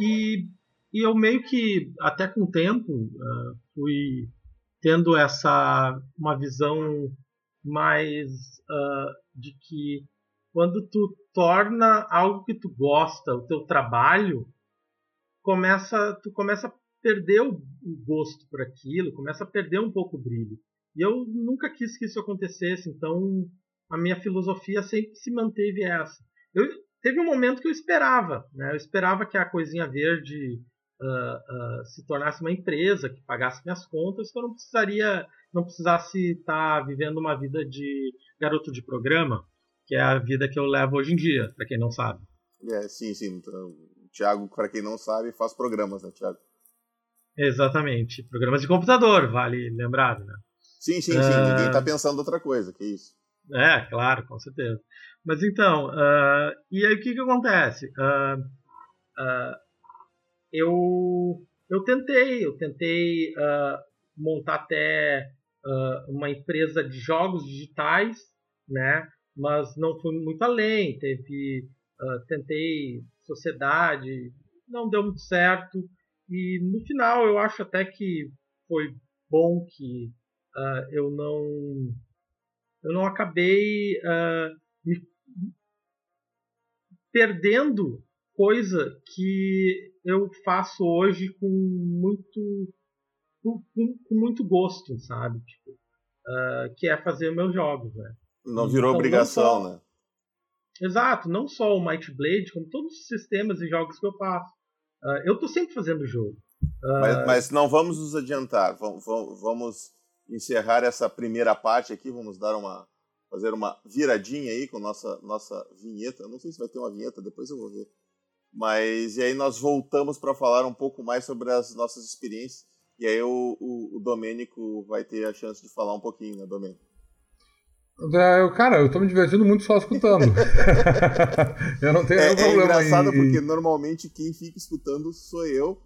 E, e eu meio que, até com o tempo, fui tendo essa uma visão mais uh, de que quando tu torna algo que tu gosta o teu trabalho começa tu começa a perder o, gosto por aquilo começa a perder um pouco o brilho. E eu nunca quis que isso acontecesse então a minha filosofia sempre se manteve essa. Eu teve um momento que eu esperava né? Eu esperava que a coisinha verde uh, uh, se tornasse uma empresa que pagasse minhas contas, que eu não precisaria, não precisasse estar tá vivendo uma vida de garoto de programa, que é a vida que eu levo hoje em dia, para quem não sabe. É, sim, sim. Então, o Thiago, para quem não sabe, faz programas, né, Thiago? Exatamente. Programas de computador, vale lembrar, né? Sim, sim, sim. Uh... Ninguém está pensando outra coisa, que isso. É, claro, com certeza. Mas então, uh, e aí o que, que acontece? Uh, uh, eu, eu tentei, eu tentei uh, montar até uh, uma empresa de jogos digitais, né? Mas não fui muito além. Teve, uh, tentei sociedade, não deu muito certo. E no final eu acho até que foi bom que eu não eu não acabei me perdendo coisa que eu faço hoje com muito com, com muito gosto, sabe? Tipo, uh, que é fazer meus jogos, né? Não virou então, obrigação, não só, né? Exato, não só o Might Blade, como todos os sistemas e jogos que eu faço. Uh, eu tô sempre fazendo jogo. Uh, mas, mas, não vamos nos adiantar. Vamos, vamos encerrar essa primeira parte aqui. Vamos dar uma fazer uma viradinha aí com nossa nossa vinheta. Não sei se vai ter uma vinheta, depois eu vou ver. Mas e aí nós voltamos para falar um pouco mais sobre as nossas experiências. E aí o, o, o Domênico vai ter a chance de falar um pouquinho, né, Domênico? É, eu, cara, eu tô me divertindo muito só escutando. eu não tenho é, nenhum problema. É engraçado em... porque normalmente quem fica escutando sou eu.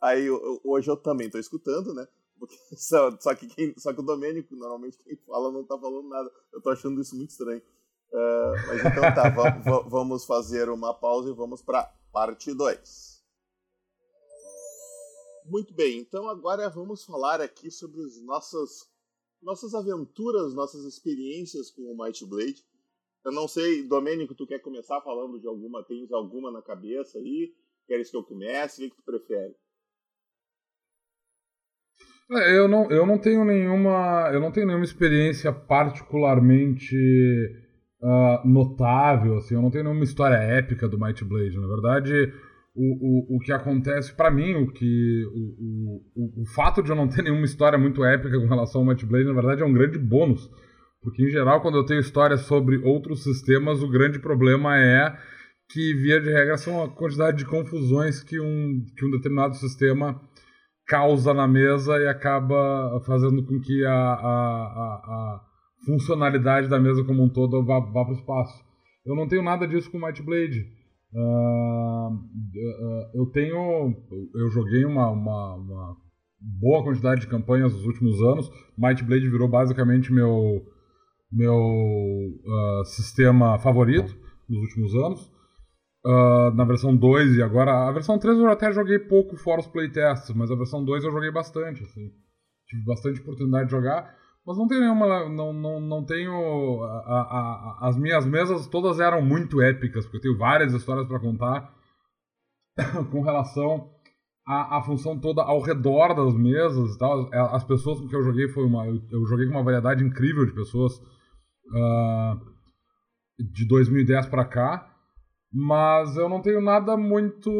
Aí eu, hoje eu também tô escutando, né? Só, só, que quem, só que o Domênico, normalmente quem fala não tá falando nada. Eu tô achando isso muito estranho. Uh, mas então tá, vamos fazer uma pausa e vamos para parte 2. Muito bem, então agora vamos falar aqui sobre as nossas, nossas aventuras, nossas experiências com o Might Blade. Eu não sei, Domênico, tu quer começar falando de alguma? Tens alguma na cabeça aí? Queres que eu comece? O que tu prefere? É, eu não, eu não tenho nenhuma. Eu não tenho nenhuma experiência particularmente uh, notável, assim, eu não tenho nenhuma história épica do Might Blade. Na verdade, o, o, o que acontece para mim, o que o, o, o fato de eu não ter nenhuma história muito épica com relação ao Might Blade, na verdade, é um grande bônus. Porque, em geral, quando eu tenho histórias sobre outros sistemas, o grande problema é que, via de regra, são a quantidade de confusões que um, que um determinado sistema causa na mesa e acaba fazendo com que a, a, a, a funcionalidade da mesa como um todo vá, vá para o espaço. Eu não tenho nada disso com Might Blade. Uh, eu tenho. Eu joguei uma, uma, uma, boa quantidade de campanhas nos últimos anos. Might Blade virou basicamente meu, meu uh, sistema favorito nos últimos anos. Uh, na versão 2 e agora. A versão 3 eu até joguei pouco fora os playtests, mas a versão 2 eu joguei bastante. Assim. Tive bastante oportunidade de jogar. Mas não tenho nenhuma. Não, não, não tenho. A, a, a, as minhas mesas todas eram muito épicas, porque eu tenho várias histórias para contar com relação a, a função toda ao redor das mesas e tal. É, as pessoas com que eu joguei foi uma. Eu, eu joguei com uma variedade incrível de pessoas uh, de 2010 para cá. Mas eu não tenho nada muito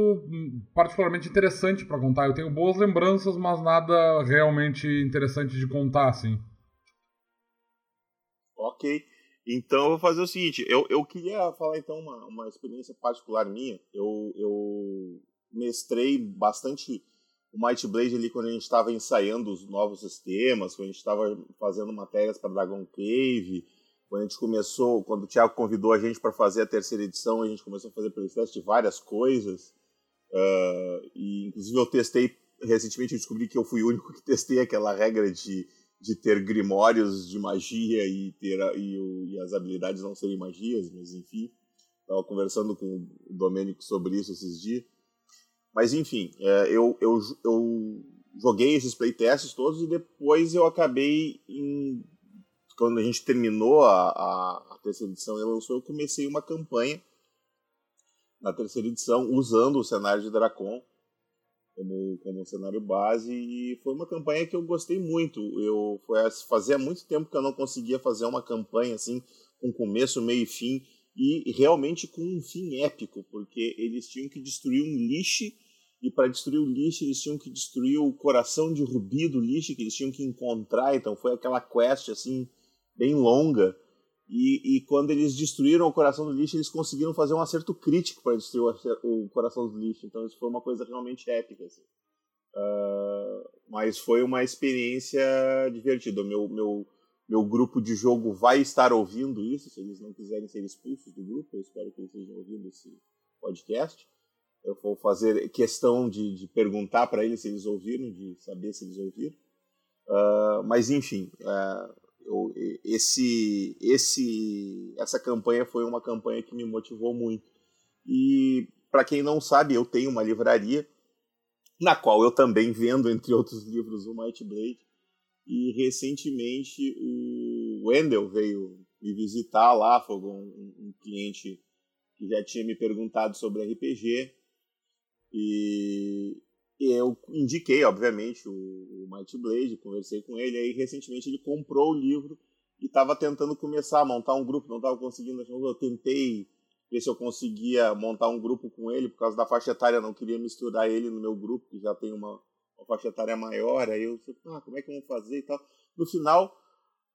particularmente interessante para contar. Eu tenho boas lembranças, mas nada realmente interessante de contar, assim. Ok. Então eu vou fazer o seguinte, eu, eu queria falar então uma, uma experiência particular minha. Eu, eu mestrei bastante o Might Blade ali quando a gente estava ensaiando os novos sistemas, quando a gente estava fazendo matérias para Dragon Cave, quando a gente começou, quando o Thiago convidou a gente para fazer a terceira edição, a gente começou a fazer playtest de várias coisas. Uh, e inclusive eu testei recentemente eu descobri que eu fui o único que testei aquela regra de, de ter grimórios de magia e ter e, e as habilidades não serem magias, mas enfim, estava conversando com o Domênico sobre isso esses dias. Mas enfim, é, eu, eu, eu joguei esses playtests todos e depois eu acabei em, quando a gente terminou a, a, a terceira edição e lançou, eu comecei uma campanha na terceira edição usando o cenário de Dracon como, como cenário base e foi uma campanha que eu gostei muito. Eu foi fazia muito tempo que eu não conseguia fazer uma campanha assim com começo, meio e fim e realmente com um fim épico, porque eles tinham que destruir um lixo e para destruir o lixo eles tinham que destruir o coração de rubi do lixo que eles tinham que encontrar, então foi aquela quest assim bem longa. E, e quando eles destruíram o coração do lixo, eles conseguiram fazer um acerto crítico para destruir o, o, coração do lixo. Então isso foi uma coisa realmente épica. Assim. Uh, mas foi uma experiência divertida. Meu, meu, meu grupo de jogo vai estar ouvindo isso, se eles não quiserem ser expulsos do grupo. Eu espero que eles estejam ouvindo esse podcast. Eu vou fazer questão de, de perguntar para eles se eles ouviram, de saber se eles ouviram. Uh, mas enfim, uh, eu, esse, esse, essa campanha foi uma campanha que me motivou muito. E para quem não sabe, eu tenho uma livraria na qual eu também vendo, entre outros livros, o Might Blade. E recentemente o Wendell veio me visitar lá, foi um, um cliente que já tinha me perguntado sobre RPG. E, eu indiquei, obviamente, o, o Might Blade, conversei com ele, aí recentemente ele comprou o livro e estava tentando começar a montar um grupo, não estava conseguindo, eu tentei ver se eu conseguia montar um grupo com ele, por causa da faixa etária, não queria misturar ele no meu grupo, que já tem uma, uma faixa etária maior, aí eu disse, ah, como é que eu vou fazer e tal. No final,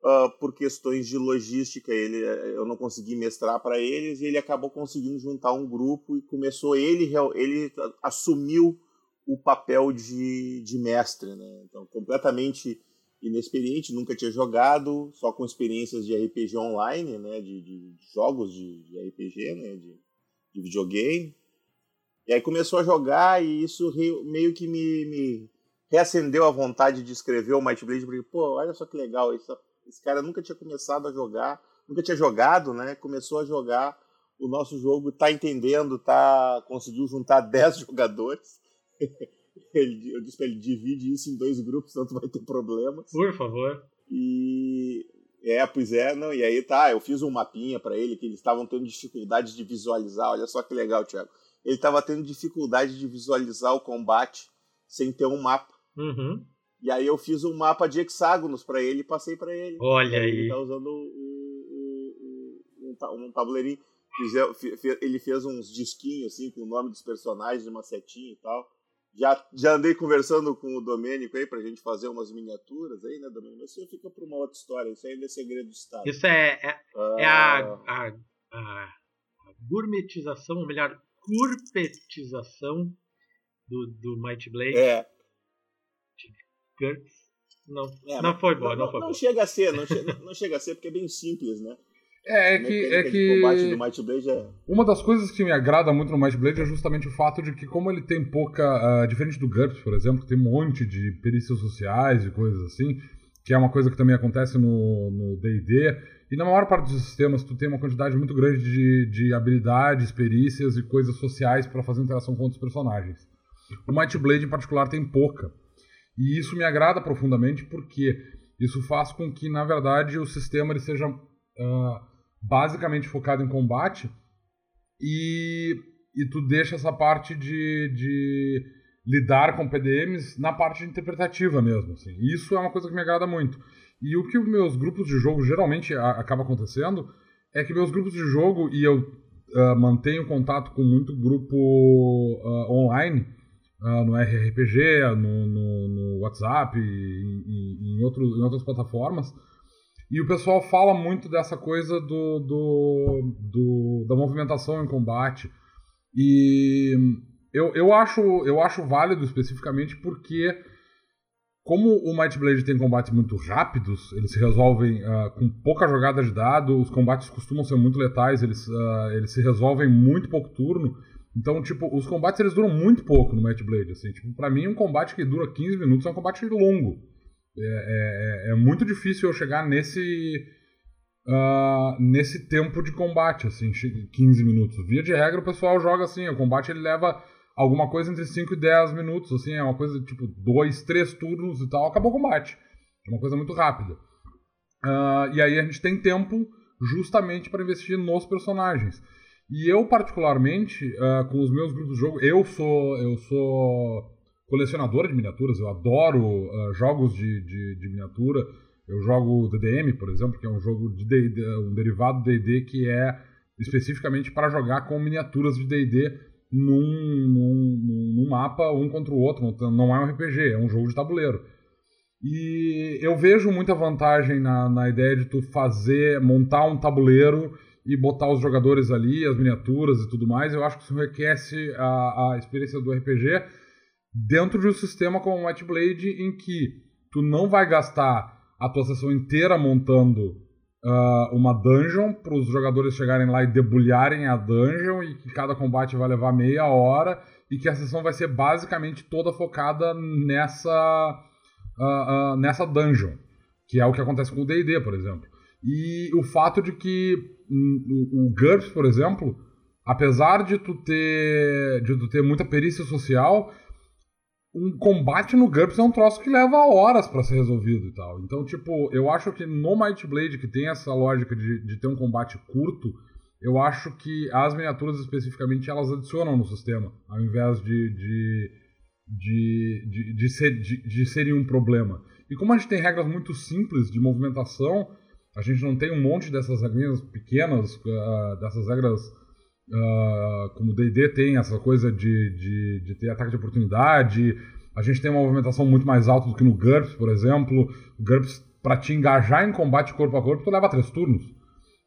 uh, por questões de logística, ele, eu não consegui mestrar para eles, e ele acabou conseguindo juntar um grupo e começou, ele, ele assumiu o papel de, de mestre, né? Então, completamente inexperiente, nunca tinha jogado, só com experiências de RPG online, né? De, de, jogos de, de, RPG, né? De, de, videogame. E aí começou a jogar e isso meio que me, me reacendeu a vontade de escrever o Might Blade, porque, pô, olha só que legal, isso, esse cara nunca tinha começado a jogar, nunca tinha jogado, né? Começou a jogar o nosso jogo, tá entendendo, tá conseguiu juntar 10 jogadores ele, eu disse pra ele, divide isso em dois grupos, senão tu vai ter problemas. Por favor. E. É, pois é, não, e aí tá, eu fiz um mapinha para ele que eles estavam tendo dificuldade de visualizar. Olha só que legal, Thiago. Ele estava tendo dificuldade de visualizar o combate sem ter um mapa. Uhum. E aí eu fiz um mapa de hexágonos para ele e passei para ele. Olha aí. Ele tá usando o, o, o, um tabuleirinho. Ele fez uns disquinhos assim com o nome dos personagens, uma setinha e tal. Já, já andei conversando com o Domênico aí pra gente fazer umas miniaturas aí, né, Domênico? Mas isso fica pra uma outra história, isso ainda é segredo do Estado. Isso é, é, ah. é a, a, a, gourmetização, ou melhor, curpetização do, do Might Blade. É. Não, é, não foi bom, não, não, foi não bom. chega a ser, não chega, não chega a ser porque é bem simples, né? É, é que. É que... do Might Blade é... Uma das coisas que me agrada muito no Might Blade é justamente o fato de que, como ele tem pouca. Uh, diferente do GURPS, por exemplo, que tem um monte de perícias sociais e coisas assim, que é uma coisa que também acontece no DD. E na maior parte dos sistemas, tu tem uma quantidade muito grande de, de habilidades, perícias e coisas sociais para fazer interação com outros personagens. O Might Blade, em particular, tem pouca. E isso me agrada profundamente porque isso faz com que, na verdade, o sistema ele seja. Uh, basicamente focado em combate e, e tu deixa essa parte de, de, lidar com PDMs na parte interpretativa mesmo. Assim. Isso é uma coisa que me agrada muito. E o que meus grupos de jogo geralmente a, acaba acontecendo é que meus grupos de jogo, e eu uh, mantenho contato com muito grupo uh, online, uh, no RRPG, no, no, no WhatsApp e em, outro, em outras plataformas, e o pessoal fala muito dessa coisa do, do, do, da movimentação em combate. E eu, eu, acho, eu acho válido especificamente porque como o Might Blade tem combates muito rápidos, eles se resolvem uh, com pouca jogada de dado, os combates costumam ser muito letais, eles, uh, eles se resolvem em muito pouco turno. Então, tipo, os combates eles duram muito pouco no Might Blade. Assim, tipo, pra mim, um combate que dura 15 minutos é um combate longo. É, é, é muito difícil eu chegar nesse. Uh, nesse tempo de combate, assim, 15 minutos. Via de regra, o pessoal joga assim, o combate ele leva alguma coisa entre 5 e 10 minutos, assim, é uma coisa tipo 2, 3 turnos e tal, acabou o combate. É uma coisa muito rápida. Uh, e aí a gente tem tempo justamente para investir nos personagens. E eu, particularmente, uh, com os meus grupos de jogo, eu sou, eu sou colecionador de miniaturas, eu adoro uh, jogos de, de, de, miniatura. Eu jogo DDM, por exemplo, que é um jogo de D&D, um derivado D&D que é especificamente para jogar com miniaturas de D&D num, num, num, mapa um contra o outro. Não é um RPG, é um jogo de tabuleiro. E eu vejo muita vantagem na, na ideia de tu fazer, montar um tabuleiro e botar os jogadores ali, as miniaturas e tudo mais. Eu acho que isso enriquece a, a experiência do RPG dentro de um sistema como o Might Blade em que tu não vai gastar a tua sessão inteira montando uh, uma dungeon para os jogadores chegarem lá e debulharem a dungeon e que cada combate vai levar meia hora e que a sessão vai ser basicamente toda focada nessa uh, uh, nessa dungeon, que é o que acontece com o D&D, por exemplo. E o fato de que o, o GURPS, por exemplo, apesar de tu ter de tu ter muita perícia social, um combate no GURPS é um troço que leva horas para ser resolvido e tal. Então, tipo, eu acho que no Might Blade, que tem essa lógica de, de ter um combate curto, eu acho que as miniaturas especificamente elas adicionam no sistema, ao invés de, de, de, de, de, ser, de, de serem um problema. E como a gente tem regras muito simples de movimentação, a gente não tem um monte dessas regras pequenas, uh, dessas regras Uh, como D&D tem essa coisa de, de, de, ter ataque de oportunidade, a gente tem uma movimentação muito mais alta do que no GURPS, por exemplo. O GURPS, para te engajar em combate corpo a corpo, tu leva três turnos.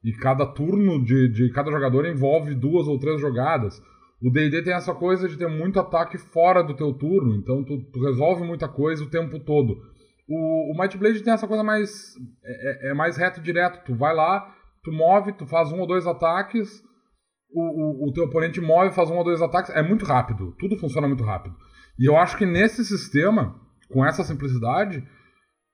E cada turno de, de cada jogador envolve duas ou três jogadas. O D&D tem essa coisa de ter muito ataque fora do teu turno, então tu, tu resolve muita coisa o tempo todo. O, o Might Blade tem essa coisa mais é, é, é mais reto e direto. Tu vai lá, tu move, tu faz um ou dois ataques, o, o, o teu oponente move, faz um ou dois ataques, é muito rápido. Tudo funciona muito rápido. E eu acho que nesse sistema, com essa simplicidade,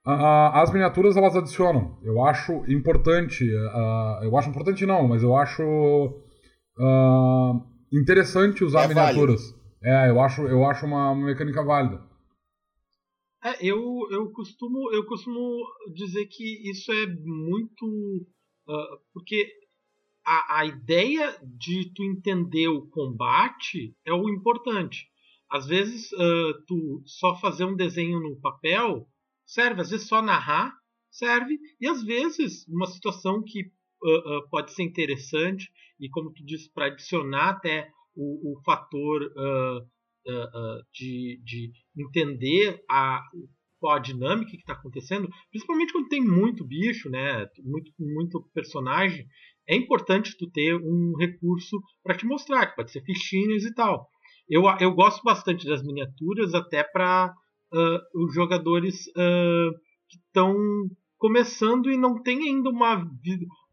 uh, as miniaturas elas adicionam. Eu acho importante. Uh, eu acho importante não, mas eu acho uh, interessante usar é miniaturas. Válido. É, eu acho, eu acho uma, uma mecânica válida. É, eu, eu, costumo, eu costumo dizer que isso é muito. Uh, porque a, a ideia de tu entender o combate é o importante. Às vezes, uh, tu só fazer um desenho no papel serve, às vezes só narrar serve, e às vezes uma situação que uh, uh, pode ser interessante, e como tu disse, para adicionar até o, o fator de, de, entender a, qual a dinâmica que está acontecendo, principalmente quando tem muito bicho, né, muito, muito personagem, é importante tu ter um recurso para te mostrar, que pode ser fichinhas e tal. Eu, eu gosto bastante das miniaturas, até para uh, os jogadores uh, que estão começando e não tem ainda uma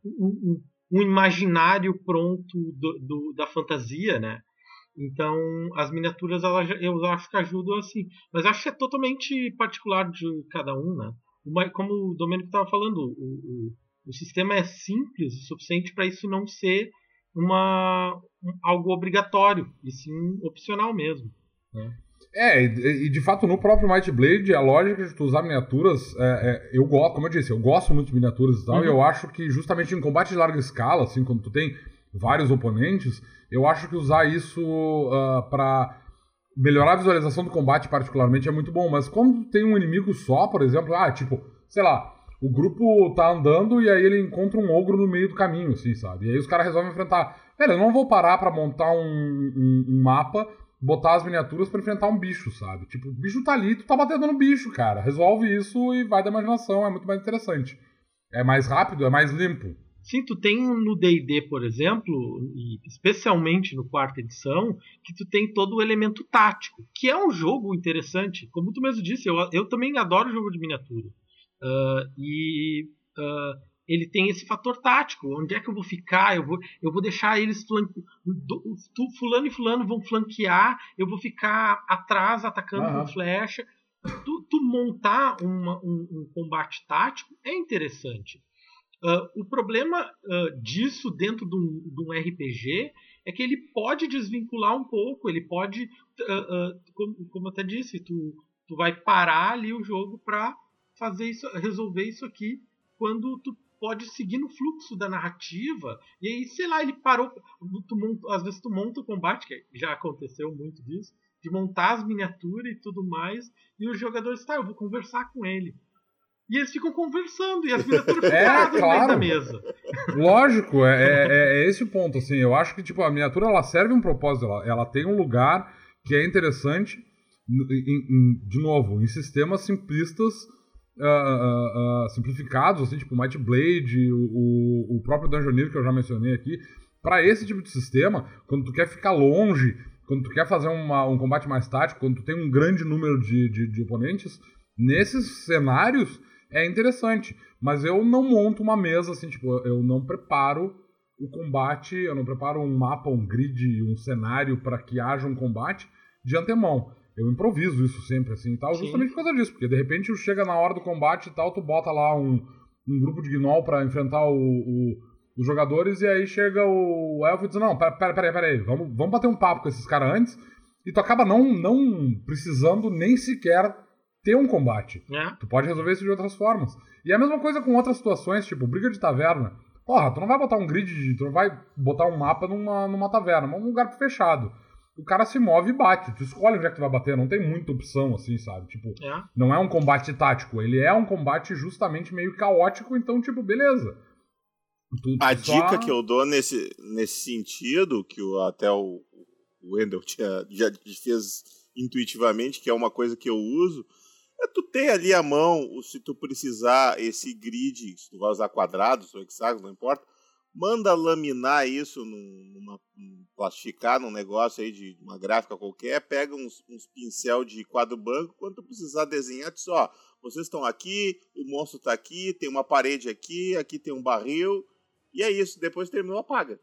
um, um imaginário pronto do, do, da fantasia, né? Então, as miniaturas elas, eu acho que ajudam assim. Mas acho que é totalmente particular de cada um, né? Uma, como o Domênico estava falando, o, o, o sistema é simples o suficiente para isso não ser uma, um, algo obrigatório, e sim opcional mesmo. Né? É, e, e, de fato no próprio Might Blade, a lógica de tu usar miniaturas, é, é, eu gosto, como eu disse, eu gosto muito de miniaturas e tal, uhum. e eu acho que justamente em combate de larga escala, assim, quando tu tem vários oponentes, eu acho que usar isso uh, ah, para melhorar a visualização do combate, particularmente, é muito bom. Mas quando tem um inimigo só, por exemplo, ah, tipo, sei lá, o grupo tá andando e aí ele encontra um ogro no meio do caminho, assim, sabe? E aí os caras resolvem enfrentar. Velho, eu não vou parar para montar um, um, um, mapa, botar as miniaturas para enfrentar um bicho, sabe? Tipo, o bicho tá ali, tu tá batendo no bicho, cara. Resolve isso e vai da imaginação, é muito mais interessante. É mais rápido, é mais limpo. Sim, tu tem no D&D, por exemplo, e especialmente no quarta edição, que tu tem todo o elemento tático, que é um jogo interessante. Como tu mesmo disse, eu, eu também adoro jogo de miniatura. Uh, e uh, ele tem esse fator tático. Onde é que eu vou ficar? Eu vou, eu vou deixar eles fulano e fulano vão flanquear. Eu vou ficar atrás atacando uhum. com flecha. Tu, tu montar uma, um, um, combate tático é interessante. Uh, o problema disso dentro de um, de um, RPG é que ele pode desvincular um pouco. Ele pode, como, como eu até disse, tu, tu vai parar ali o jogo para fazer isso, resolver isso aqui quando tu pode seguir no fluxo da narrativa. E aí, sei lá, ele parou. Tu monta, às vezes tu monta o combate, que já aconteceu muito disso, de montar as miniaturas e tudo mais, e os jogadores, tá, eu vou conversar com ele. E eles ficam conversando, e as miniaturas ficam é, claro. no meio da mesa. Lógico, é, é, é, esse o ponto, assim. Eu acho que tipo, a miniatura ela serve um propósito, ela, ela tem um lugar que é interessante, em, em, de novo, em sistemas simplistas uh, uh, simplificados, assim, tipo Might Blade, o, o próprio Dungeoneer que eu já mencionei aqui. Para esse tipo de sistema, quando tu quer ficar longe, quando tu quer fazer uma, um combate mais tático, quando tu tem um grande número de, de, de oponentes, nesses cenários é interessante. Mas eu não monto uma mesa assim, tipo, eu não preparo o combate, eu não preparo um mapa, um grid, um cenário para que haja um combate de antemão eu improviso isso sempre, assim, tal, Sim. justamente por causa disso, porque de repente chega na hora do combate e tal, tu bota lá um, um grupo de gnoll para enfrentar o, o, os jogadores, e aí chega o elfo e diz, não, pera, pera, pera, pera aí, vamos, vamos bater um papo com esses caras antes, e tu acaba não, não precisando nem sequer ter um combate. É. Tu pode resolver isso de outras formas. E é a mesma coisa com outras situações, tipo briga de taverna. Porra, tu não vai botar um grid, de, tu não vai botar um mapa numa, numa taverna, mas um lugar fechado o cara se move e bate. Tu escolhe onde é que tu vai bater, não tem muita opção, assim, sabe? Tipo, é. não é um combate tático, ele é um combate justamente meio caótico, então, tipo, beleza. Tu, tu a só... dica que eu dou nesse, nesse sentido, que o, até o, o Wendell tinha, já fez intuitivamente, que é uma coisa que eu uso, é tu ter ali a mão, se tu precisar, esse grid, se tu vai usar quadrados ou hexágonos, não importa, manda laminar isso numa, num, plastificar num negócio aí de uma gráfica qualquer, pega uns, uns pincel de quadro branco, quando tu precisar desenhar, diz, ó, vocês estão aqui, o monstro está aqui, tem uma parede aqui, aqui tem um barril, e é isso, depois terminou, apaga.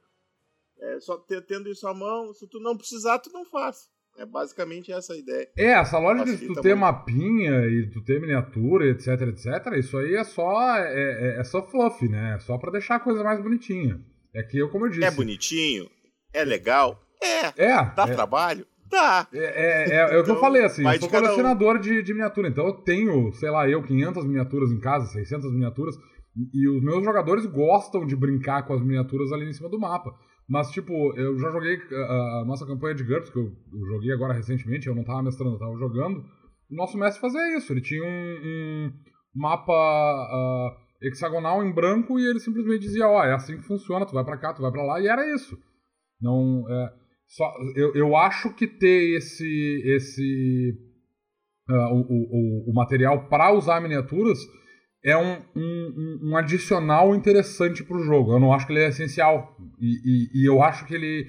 É só tendo isso à mão, se tu não precisar, tu não faz. É basicamente essa a ideia. É, essa loja de tu ter muito. mapinha e tu ter miniatura, etc, etc, isso aí é só é, é, é só fluff, né? É só para deixar a coisa mais bonitinha. É que eu, como eu disse. É bonitinho? É legal? É. É. Dá é, trabalho? Dá. É, é, é, é o que eu então, falei, assim, eu sou colecionador um. de, de miniatura, então eu tenho, sei lá, eu, 500 miniaturas em casa, 600 miniaturas, e os meus jogadores gostam de brincar com as miniaturas ali em cima do mapa. Mas, tipo, eu já joguei a, a nossa campanha de GURPS, que eu, eu, joguei agora recentemente, eu não tava mestrando, eu tava jogando. O nosso mestre fazia isso, ele tinha um, um mapa uh, hexagonal em branco e ele simplesmente dizia, ó, oh, é assim que funciona, tu vai para cá, tu vai para lá, e era isso. Não, é, só, eu, eu acho que ter esse, esse uh, o, o, o material para usar miniaturas é um, um, um adicional interessante para o jogo. Eu não acho que ele é essencial. E, e, e, eu acho que ele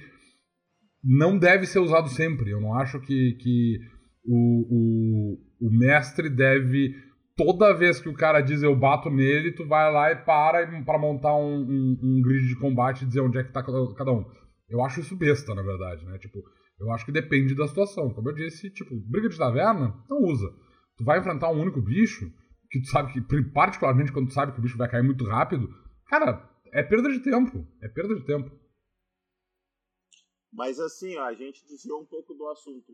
não deve ser usado sempre. Eu não acho que, que o, o, o mestre deve. Toda vez que o cara diz eu bato nele, tu vai lá e para para montar um, um, um, grid de combate e dizer onde é que tá cada um. Eu acho isso besta, na verdade, né? Tipo, eu acho que depende da situação. Como eu disse, tipo, briga de taverna, não usa. Tu vai enfrentar um único bicho, que tu sabe que, particularmente quando tu sabe que o bicho vai cair muito rápido, cara, é perda de tempo. É perda de tempo. Mas assim, ó, a gente desviou um pouco do assunto.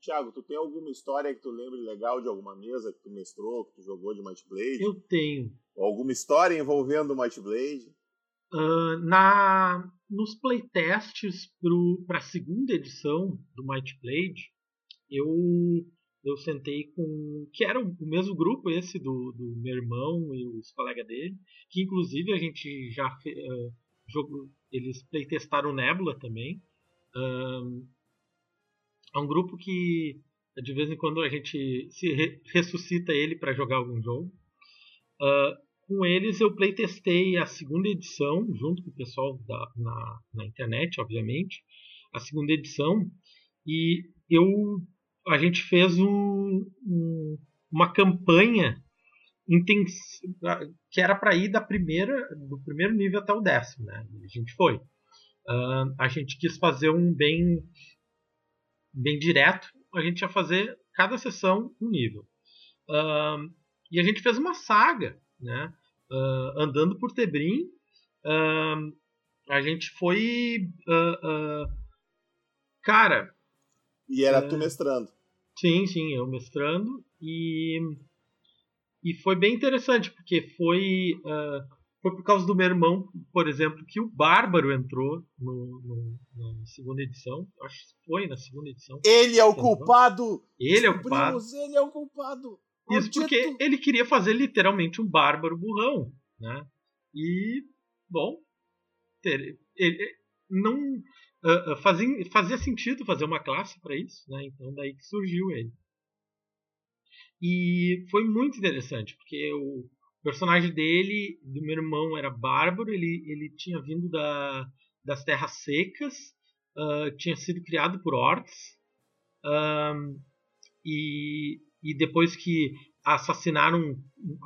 Tiago, tu tem alguma história que tu lembre legal de alguma mesa que tu mestrou, que tu jogou de Might Blade? Eu tenho. Alguma história envolvendo o Might Blade? Uh, na, nos playtests para a segunda edição do Might Blade, eu eu sentei com que era o mesmo grupo esse do, do meu irmão e os colegas dele, que inclusive a gente já uh, jogou, eles playtestaram Nebula também. É um grupo que de vez em quando a gente se re ressuscita ele para jogar algum jogo. Uh, com eles eu playtestei a segunda edição, junto com o pessoal da, na, na internet, obviamente, a segunda edição, e eu a gente fez um, um, uma campanha que era para ir da primeira, do primeiro nível até o décimo, né? A gente foi. Uh, a gente quis fazer um bem, bem direto. A gente ia fazer cada sessão um nível. Uh, e a gente fez uma saga, né? Uh, andando por Tebrim. a gente foi, cara, e era é... tu mestrando. Sim, sim, eu mestrando. E, e foi bem interessante, porque foi, uh, foi por causa do meu irmão, por exemplo, que o Bárbaro entrou no, no, na segunda edição. Acho que foi na segunda edição. Ele é o culpado! Ele é o culpado. Ele é o culpado! Isso porque ele queria fazer literalmente um bárbaro burrão, né? E, bom, ele, ele não uh, fazia, fazia sentido fazer uma classe para isso, né? Então daí que surgiu ele. E foi muito interessante, porque o personagem dele, do meu irmão, era bárbaro, ele, ele tinha vindo da, das terras secas, uh, tinha sido criado por orcs, um, e, e depois que assassinaram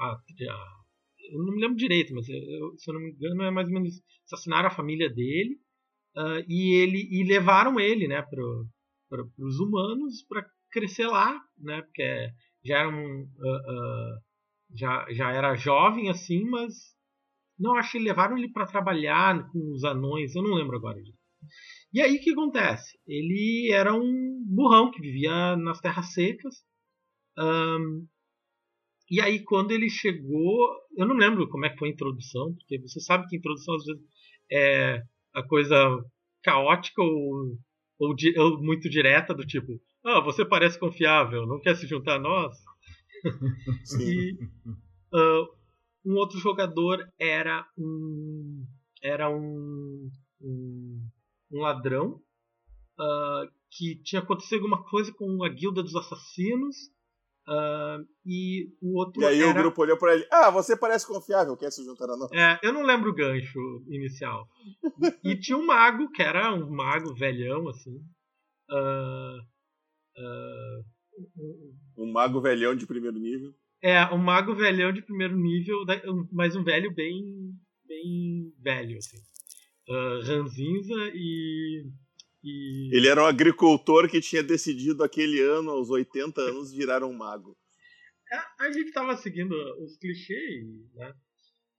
a, a, eu não me lembro direito, mas eu, se eu não me engano é mais ou menos assassinaram a família dele uh, e ele e levaram ele, né, para os humanos para crescer lá, né, porque já era um, uh, já, já era jovem assim, mas não acho que levaram ele para trabalhar com os anões, eu não lembro agora. E aí o que acontece? Ele era um burrão que vivia nas terras secas. Um, e aí quando ele chegou, eu não lembro como é que foi a introdução, porque você sabe que a introdução às vezes é a coisa caótica ou, ou, ou muito direta, do tipo, ah, você parece confiável, não quer se juntar a nós? e uh, um outro jogador era um era um, um, um ladrão uh, que tinha acontecido alguma coisa com a guilda dos assassinos Uh, e o outro. E aí era... o grupo olhou pra ele: Ah, você parece confiável, quer se juntar a nós? É, eu não lembro o gancho inicial. e tinha um mago, que era um mago velhão, assim. Uh, uh, um mago velhão de primeiro nível. É, um mago velhão de primeiro nível, mas um velho bem. bem velho, assim. Ranzinza e e... Ele era um agricultor que tinha decidido aquele ano, aos 80 anos, virar um mago. É, a gente tava seguindo os clichês, né?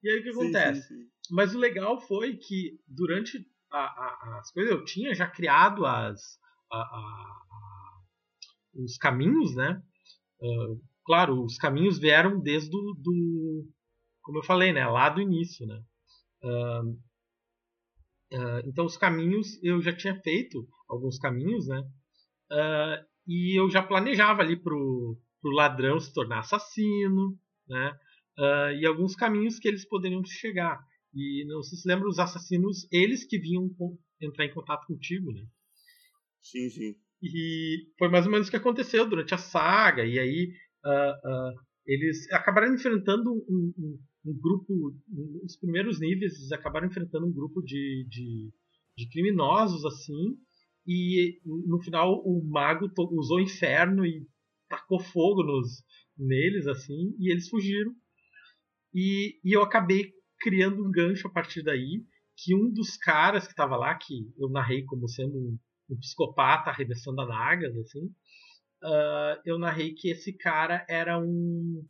E aí o que sim, acontece? Sim, sim. Mas o legal foi que durante a, a, as coisas eu tinha já criado as a, os caminhos, né? Uh, claro, os caminhos vieram desde do, do, como eu falei, né? Lá do início, né? Uh, Uh, então os caminhos eu já tinha feito alguns caminhos, né? Uh, e eu já planejava ali pro, pro ladrão se tornar assassino, né? Uh, e alguns caminhos que eles poderiam chegar. E não sei se lembra os assassinos, eles que vinham com, entrar em contato contigo, né? Sim, sim. E foi mais ou menos o que aconteceu durante a saga. E aí eles acabaram enfrentando um, um um grupo, nos primeiros níveis, eles acabaram enfrentando um grupo de, de, de criminosos assim, e no final o mago usou o inferno e tacou fogo nos, neles assim, e eles fugiram. E, e eu acabei criando um gancho a partir daí, que um dos caras que estava lá, que eu narrei como sendo um, um psicopata arremessando adagas, assim, uh, eu narrei que esse cara era um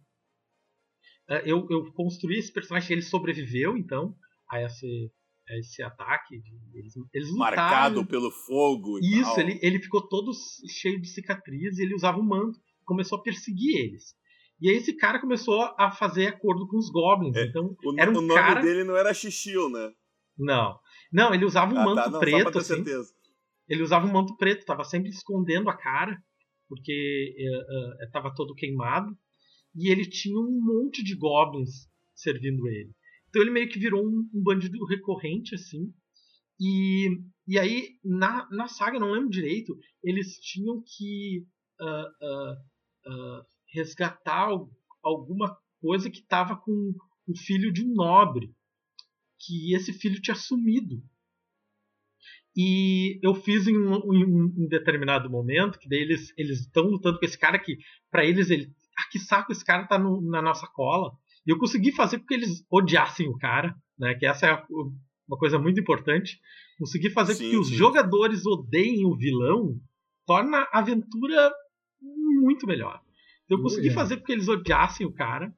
eu, eu construí esse personagem, ele sobreviveu, então, a esse, a esse ataque. Eles, eles lutaram, Marcado pelo fogo e Isso, tal. Ele, ele ficou todo cheio de cicatrizes, ele usava um manto, começou a perseguir eles. E aí esse cara começou a fazer acordo com os goblins. É, então, o, era um o nome cara... dele não era Xixil, né? Não. Não, ele usava um ah, manto tá, não, preto. Assim. Certeza. Ele usava um manto preto, tava sempre escondendo a cara. porque estava uh, uh, todo queimado e ele tinha um monte de goblins servindo ele. Então ele meio que virou um, um bandido recorrente assim. E, e aí na, na saga, não lembro direito, eles tinham que uh, resgatar alguma coisa que estava com o filho de um nobre, que esse filho tinha sumido. E eu fiz em um, em um, determinado momento, que daí eles estão lutando com esse cara que, para eles, ele. Ah, que saco, esse cara tá no, na nossa cola. E eu consegui fazer porque eles odiassem o cara, né? Que essa é uma coisa muito importante. Consegui fazer sim, que os jogadores odeiem o vilão torna a aventura muito melhor. Eu consegui fazer porque eles odiassem o cara.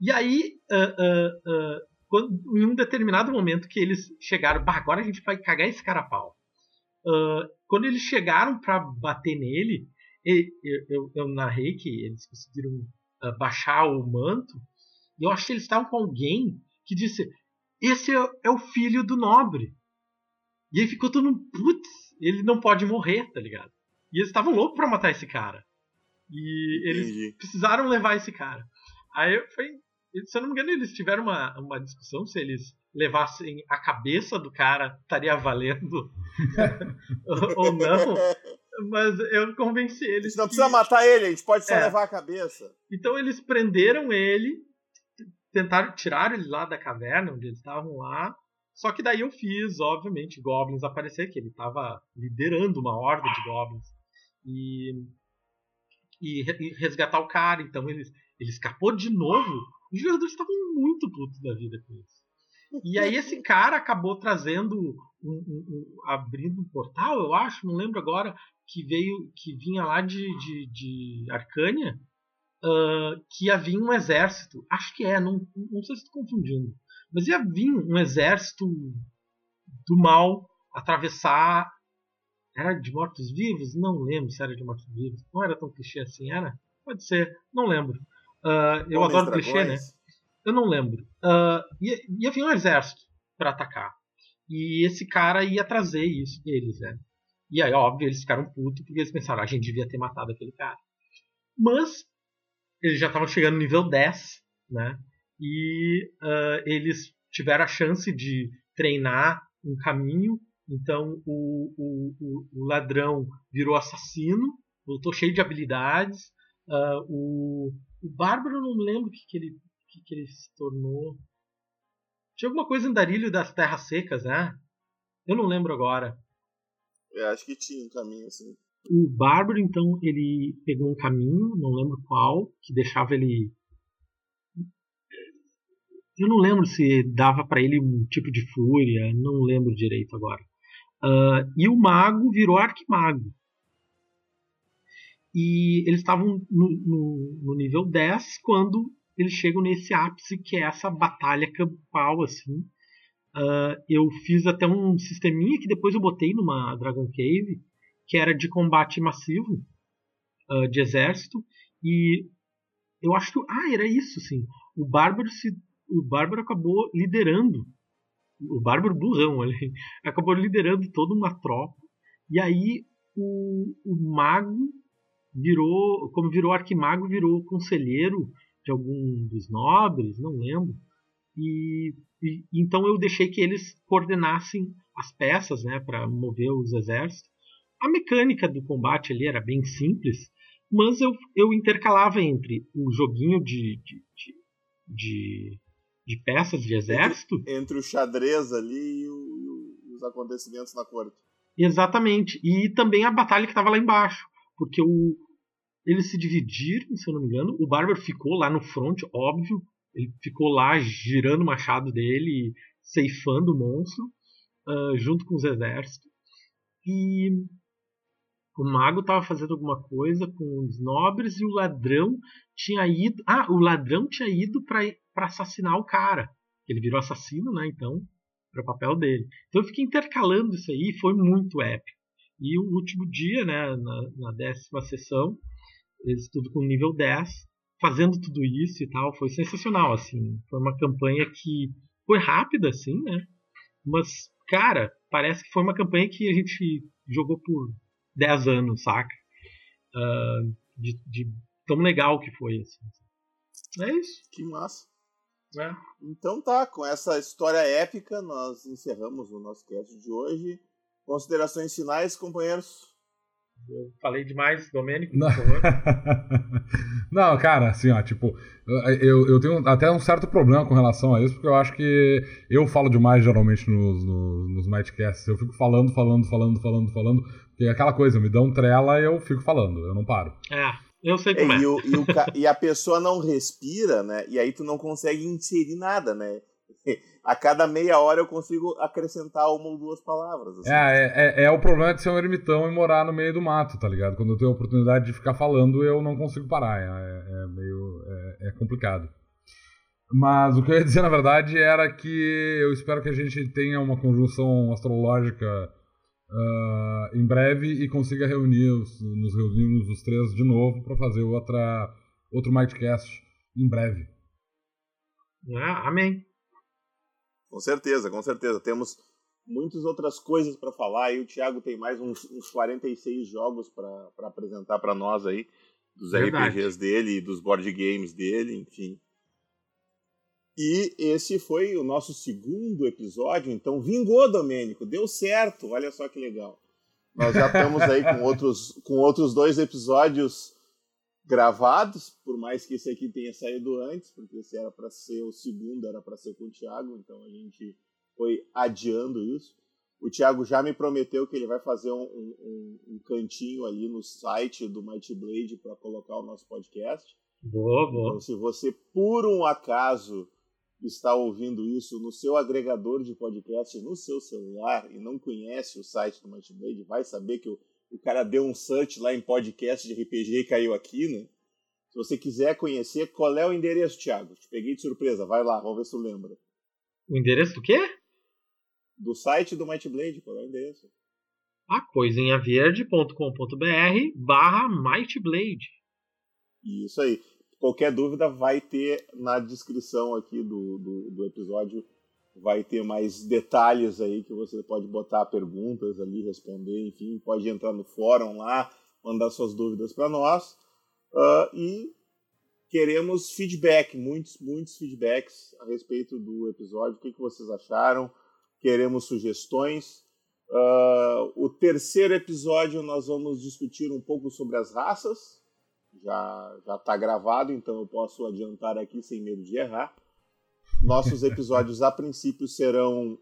E aí, uh, uh, uh, quando, em um determinado momento que eles chegaram, bah, agora a gente vai cagar esse cara a pau. quando eles chegaram para bater nele, eu, eu, eu, narrei que eles conseguiram baixar o manto. E eu acho que eles estavam com alguém que disse: Esse é, é o filho do nobre. E aí ficou todo mundo, putz, ele não pode morrer, tá ligado? E eles estavam loucos pra matar esse cara. E eles Entendi. precisaram levar esse cara. Aí foi. Se eu não me engano, eles tiveram uma, uma discussão se eles levassem a cabeça do cara, estaria valendo ou não. Mas eu convenci eles. A gente não que... precisa matar ele, a gente pode só é. levar a cabeça. Então eles prenderam ele, tentaram tirar ele lá da caverna onde eles estavam lá. Só que daí eu fiz, obviamente, Goblins aparecer, que ele estava liderando uma horda de Goblins. E e, e resgatar o cara. Então ele, ele escapou de novo. Os jogadores estavam muito putos da vida com isso. E aí esse cara acabou trazendo um, um, um, abrindo um portal, eu acho, não lembro agora, que veio, que vinha lá de, de, de Arcânia, uh, que ia vir um exército. Acho que é, não, não sei se estou confundindo. Mas ia vir um exército do mal atravessar era de mortos-vivos? Não lembro se era de mortos-vivos. Não era tão clichê assim, era? Pode ser, não lembro. Uh, eu Homens adoro dragões. clichê, né? Eu não lembro. Uh, ia, ia vir um exército para atacar. E esse cara ia trazer isso deles, né? E aí, óbvio, eles ficaram putos porque eles pensaram, a gente devia ter matado aquele cara. Mas eles já estavam chegando no nível 10, né? E uh, eles tiveram a chance de treinar um caminho então o, o, o, ladrão virou assassino, voltou cheio de habilidades. Uh, o, o Bárbaro não lembro o que, que, ele, que, que ele se tornou. Tinha alguma coisa em Darilho das Terras Secas, né? Eu não lembro agora. Eu acho que tinha um caminho assim. O Bárbaro, então, ele pegou um caminho, não lembro qual, que deixava ele eu não lembro se dava para ele um tipo de fúria, não lembro direito agora. Uh, e o mago virou arquimago. E eles estavam no, no, no, nível 10 quando eles chegam nesse ápice que é essa batalha campal assim. Uh, eu fiz até um sisteminha que depois eu botei numa Dragon Cave que era de combate massivo uh, de exército e eu acho que ah era isso sim o bárbaro se o bárbaro acabou liderando o Bárbaro burrão, ele acabou liderando toda uma tropa. E aí o, o mago virou, como virou arquimago, virou conselheiro de algum dos nobres, não lembro. E, e então eu deixei que eles coordenassem as peças, né, para mover os exércitos. A mecânica do combate ali era bem simples, mas eu, eu intercalava entre o joguinho de, de, de, de de peças de exército. Entre, entre o xadrez ali e, o, e, os acontecimentos na corte. Exatamente. E também a batalha que estava lá embaixo. Porque o, eles se dividiram, se eu não me engano. O Bárbaro ficou lá no front, óbvio. Ele ficou lá girando o machado dele, ceifando o monstro, uh, junto com os exércitos. E o mago estava fazendo alguma coisa com os nobres e o ladrão tinha ido. Ah, o ladrão tinha ido para assassinar o cara. Ele virou assassino, né? Então, para o papel dele. Então eu fiquei intercalando isso aí, foi muito épico. E o último dia, né, na, na décima sessão, eles tudo com nível 10, fazendo tudo isso e tal, foi sensacional, assim. Foi uma campanha que foi rápida, assim, né? Mas, cara, parece que foi uma campanha que a gente jogou por 10 anos, saca? uh, de, de, tão legal que foi. Assim. É isso. Que massa. É. Então tá, com essa história épica, nós encerramos o nosso cast de hoje. Considerações finais, companheiros? Eu falei demais, Domênico, por favor. Não, cara, assim, ó, tipo, eu, eu tenho até um certo problema com relação a isso, porque eu acho que eu falo demais geralmente nos, nos, nos Mightcasts. Eu fico falando, falando, falando, falando, falando, porque é aquela coisa, me dão trela e eu fico falando, eu não paro. É, eu sei como é. é. E, o, e, o, e a pessoa não respira, né? E aí tu não consegue inserir nada, né? a cada meia hora eu consigo acrescentar uma ou duas palavras. Assim. É, é, é, o problema de ser um ermitão e morar no meio do mato, tá ligado? Quando eu tenho a oportunidade de ficar falando, eu não consigo parar. É, é meio. É, é, complicado. Mas o que eu ia dizer, na verdade, era que eu espero que a gente tenha uma conjunção astrológica uh, em breve e consiga reunir os, nos reunirmos os três de novo para fazer outra, outro Mightcast em breve. Ah, amém. Com certeza, com certeza. Temos muitas outras coisas para falar. E o Thiago tem mais uns, uns 46 jogos para apresentar para nós aí, dos Verdade. RPGs dele e dos board games dele, enfim. E esse foi o nosso segundo episódio, então vingou, Domênico, deu certo, olha só que legal. Nós já estamos aí com outros, com outros dois episódios gravados, por mais que esse aqui tenha saído antes, porque esse era para ser o segundo, era para ser com o Thiago, então a gente foi adiando isso. O Thiago já me prometeu que ele vai fazer um, um, um cantinho ali no site do Mighty Blade para colocar o nosso podcast. Boa, boa. Então, se você por um acaso está ouvindo isso no seu agregador de podcast, no seu celular e não conhece o site do Mighty Blade, vai saber que o o cara deu um search lá em podcast de RPG e caiu aqui, né? Se você quiser conhecer, qual é o endereço, Thiago? Te peguei de surpresa, vai lá, vamos ver se tu lembra. O endereço do quê? Do site do Might Blade, qual é o endereço? A coisinhaverde.com.br barra Might Blade. Isso aí. Qualquer dúvida vai ter na descrição aqui do, do, do episódio vai ter mais detalhes aí que você pode botar perguntas ali, responder, enfim, pode entrar no fórum lá, mandar suas dúvidas para nós. Uh, e queremos feedback, muitos, muitos feedbacks a respeito do episódio. O que, que vocês acharam? Queremos sugestões. Uh, o terceiro episódio nós vamos discutir um pouco sobre as raças. Já já está gravado, então eu posso adiantar aqui sem medo de errar. Nossos episódios, a princípio, serão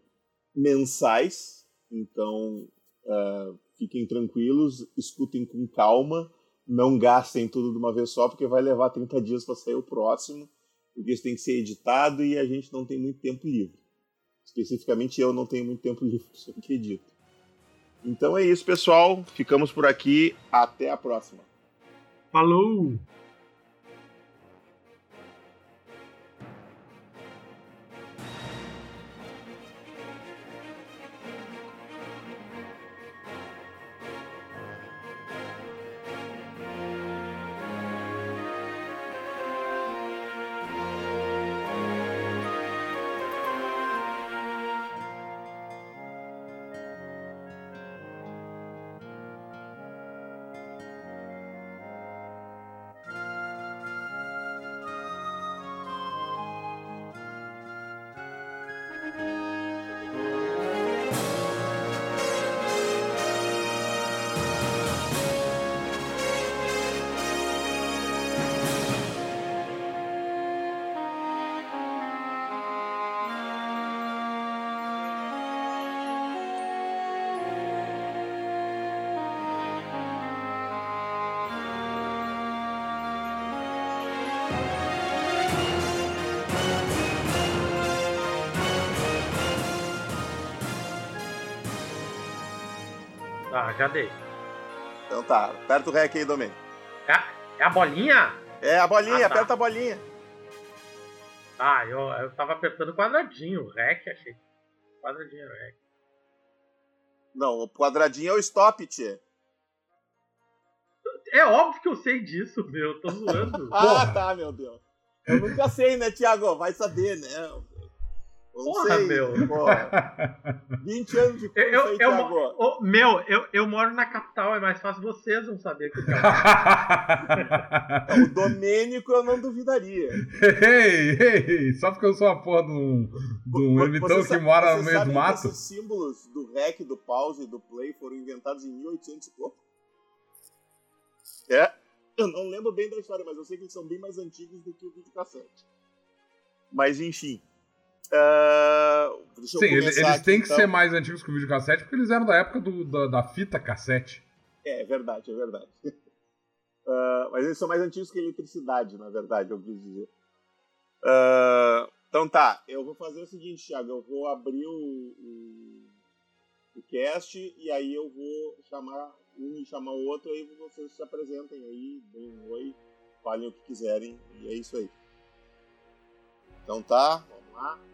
mensais, então uh, fiquem tranquilos, escutem com calma, não gastem tudo de uma vez só, porque vai levar 30 dias para sair o próximo, porque isso tem que ser editado e a gente não tem muito tempo livre. Especificamente eu não tenho muito tempo livre, isso que edito. Então é isso, pessoal. Ficamos por aqui. Até a próxima. Falou! Já dei. Então tá, aperta o REC aí, Domênico. É, é a bolinha? É a bolinha, ah, tá. aperta a bolinha. Ah, eu, eu tava apertando o quadradinho, o REC, achei. Quadradinho, REC. Não, o quadradinho é o stop, tchê. É óbvio que eu sei disso, meu. tô zoando. ah, tá, meu Deus. Eu nunca sei, né, Thiago? Vai saber, né? Não Porra, sei, meu. Porra. 20 anos de curso eu, eu, eu, Meu, eu, eu moro na capital, é mais fácil vocês não saber que é. o Domênico eu não duvidaria. Ei, ei, só porque eu sou a porra de um, de um ermitão que mora no meio do mato. Esses símbolos do REC, do pause e do play foram inventados em 1800 e pouco. É, eu não lembro bem da história, mas eu sei que eles são bem mais antigos do que o videocassete. Mas enfim. Uh, Sim, eles, eles têm que então. ser mais antigos que o videocassete porque eles eram da época do, da, da, fita cassete. É, é verdade, é verdade. Uh, mas eles são mais antigos que a eletricidade, na verdade, eu preciso dizer. Uh, então tá, eu vou fazer o seguinte, Thiago, eu vou abrir o, o, o cast e aí eu vou chamar um e chamar o outro, aí vocês se apresentem aí, deem um oi, falem o que quiserem, e é isso aí. Então tá, vamos lá.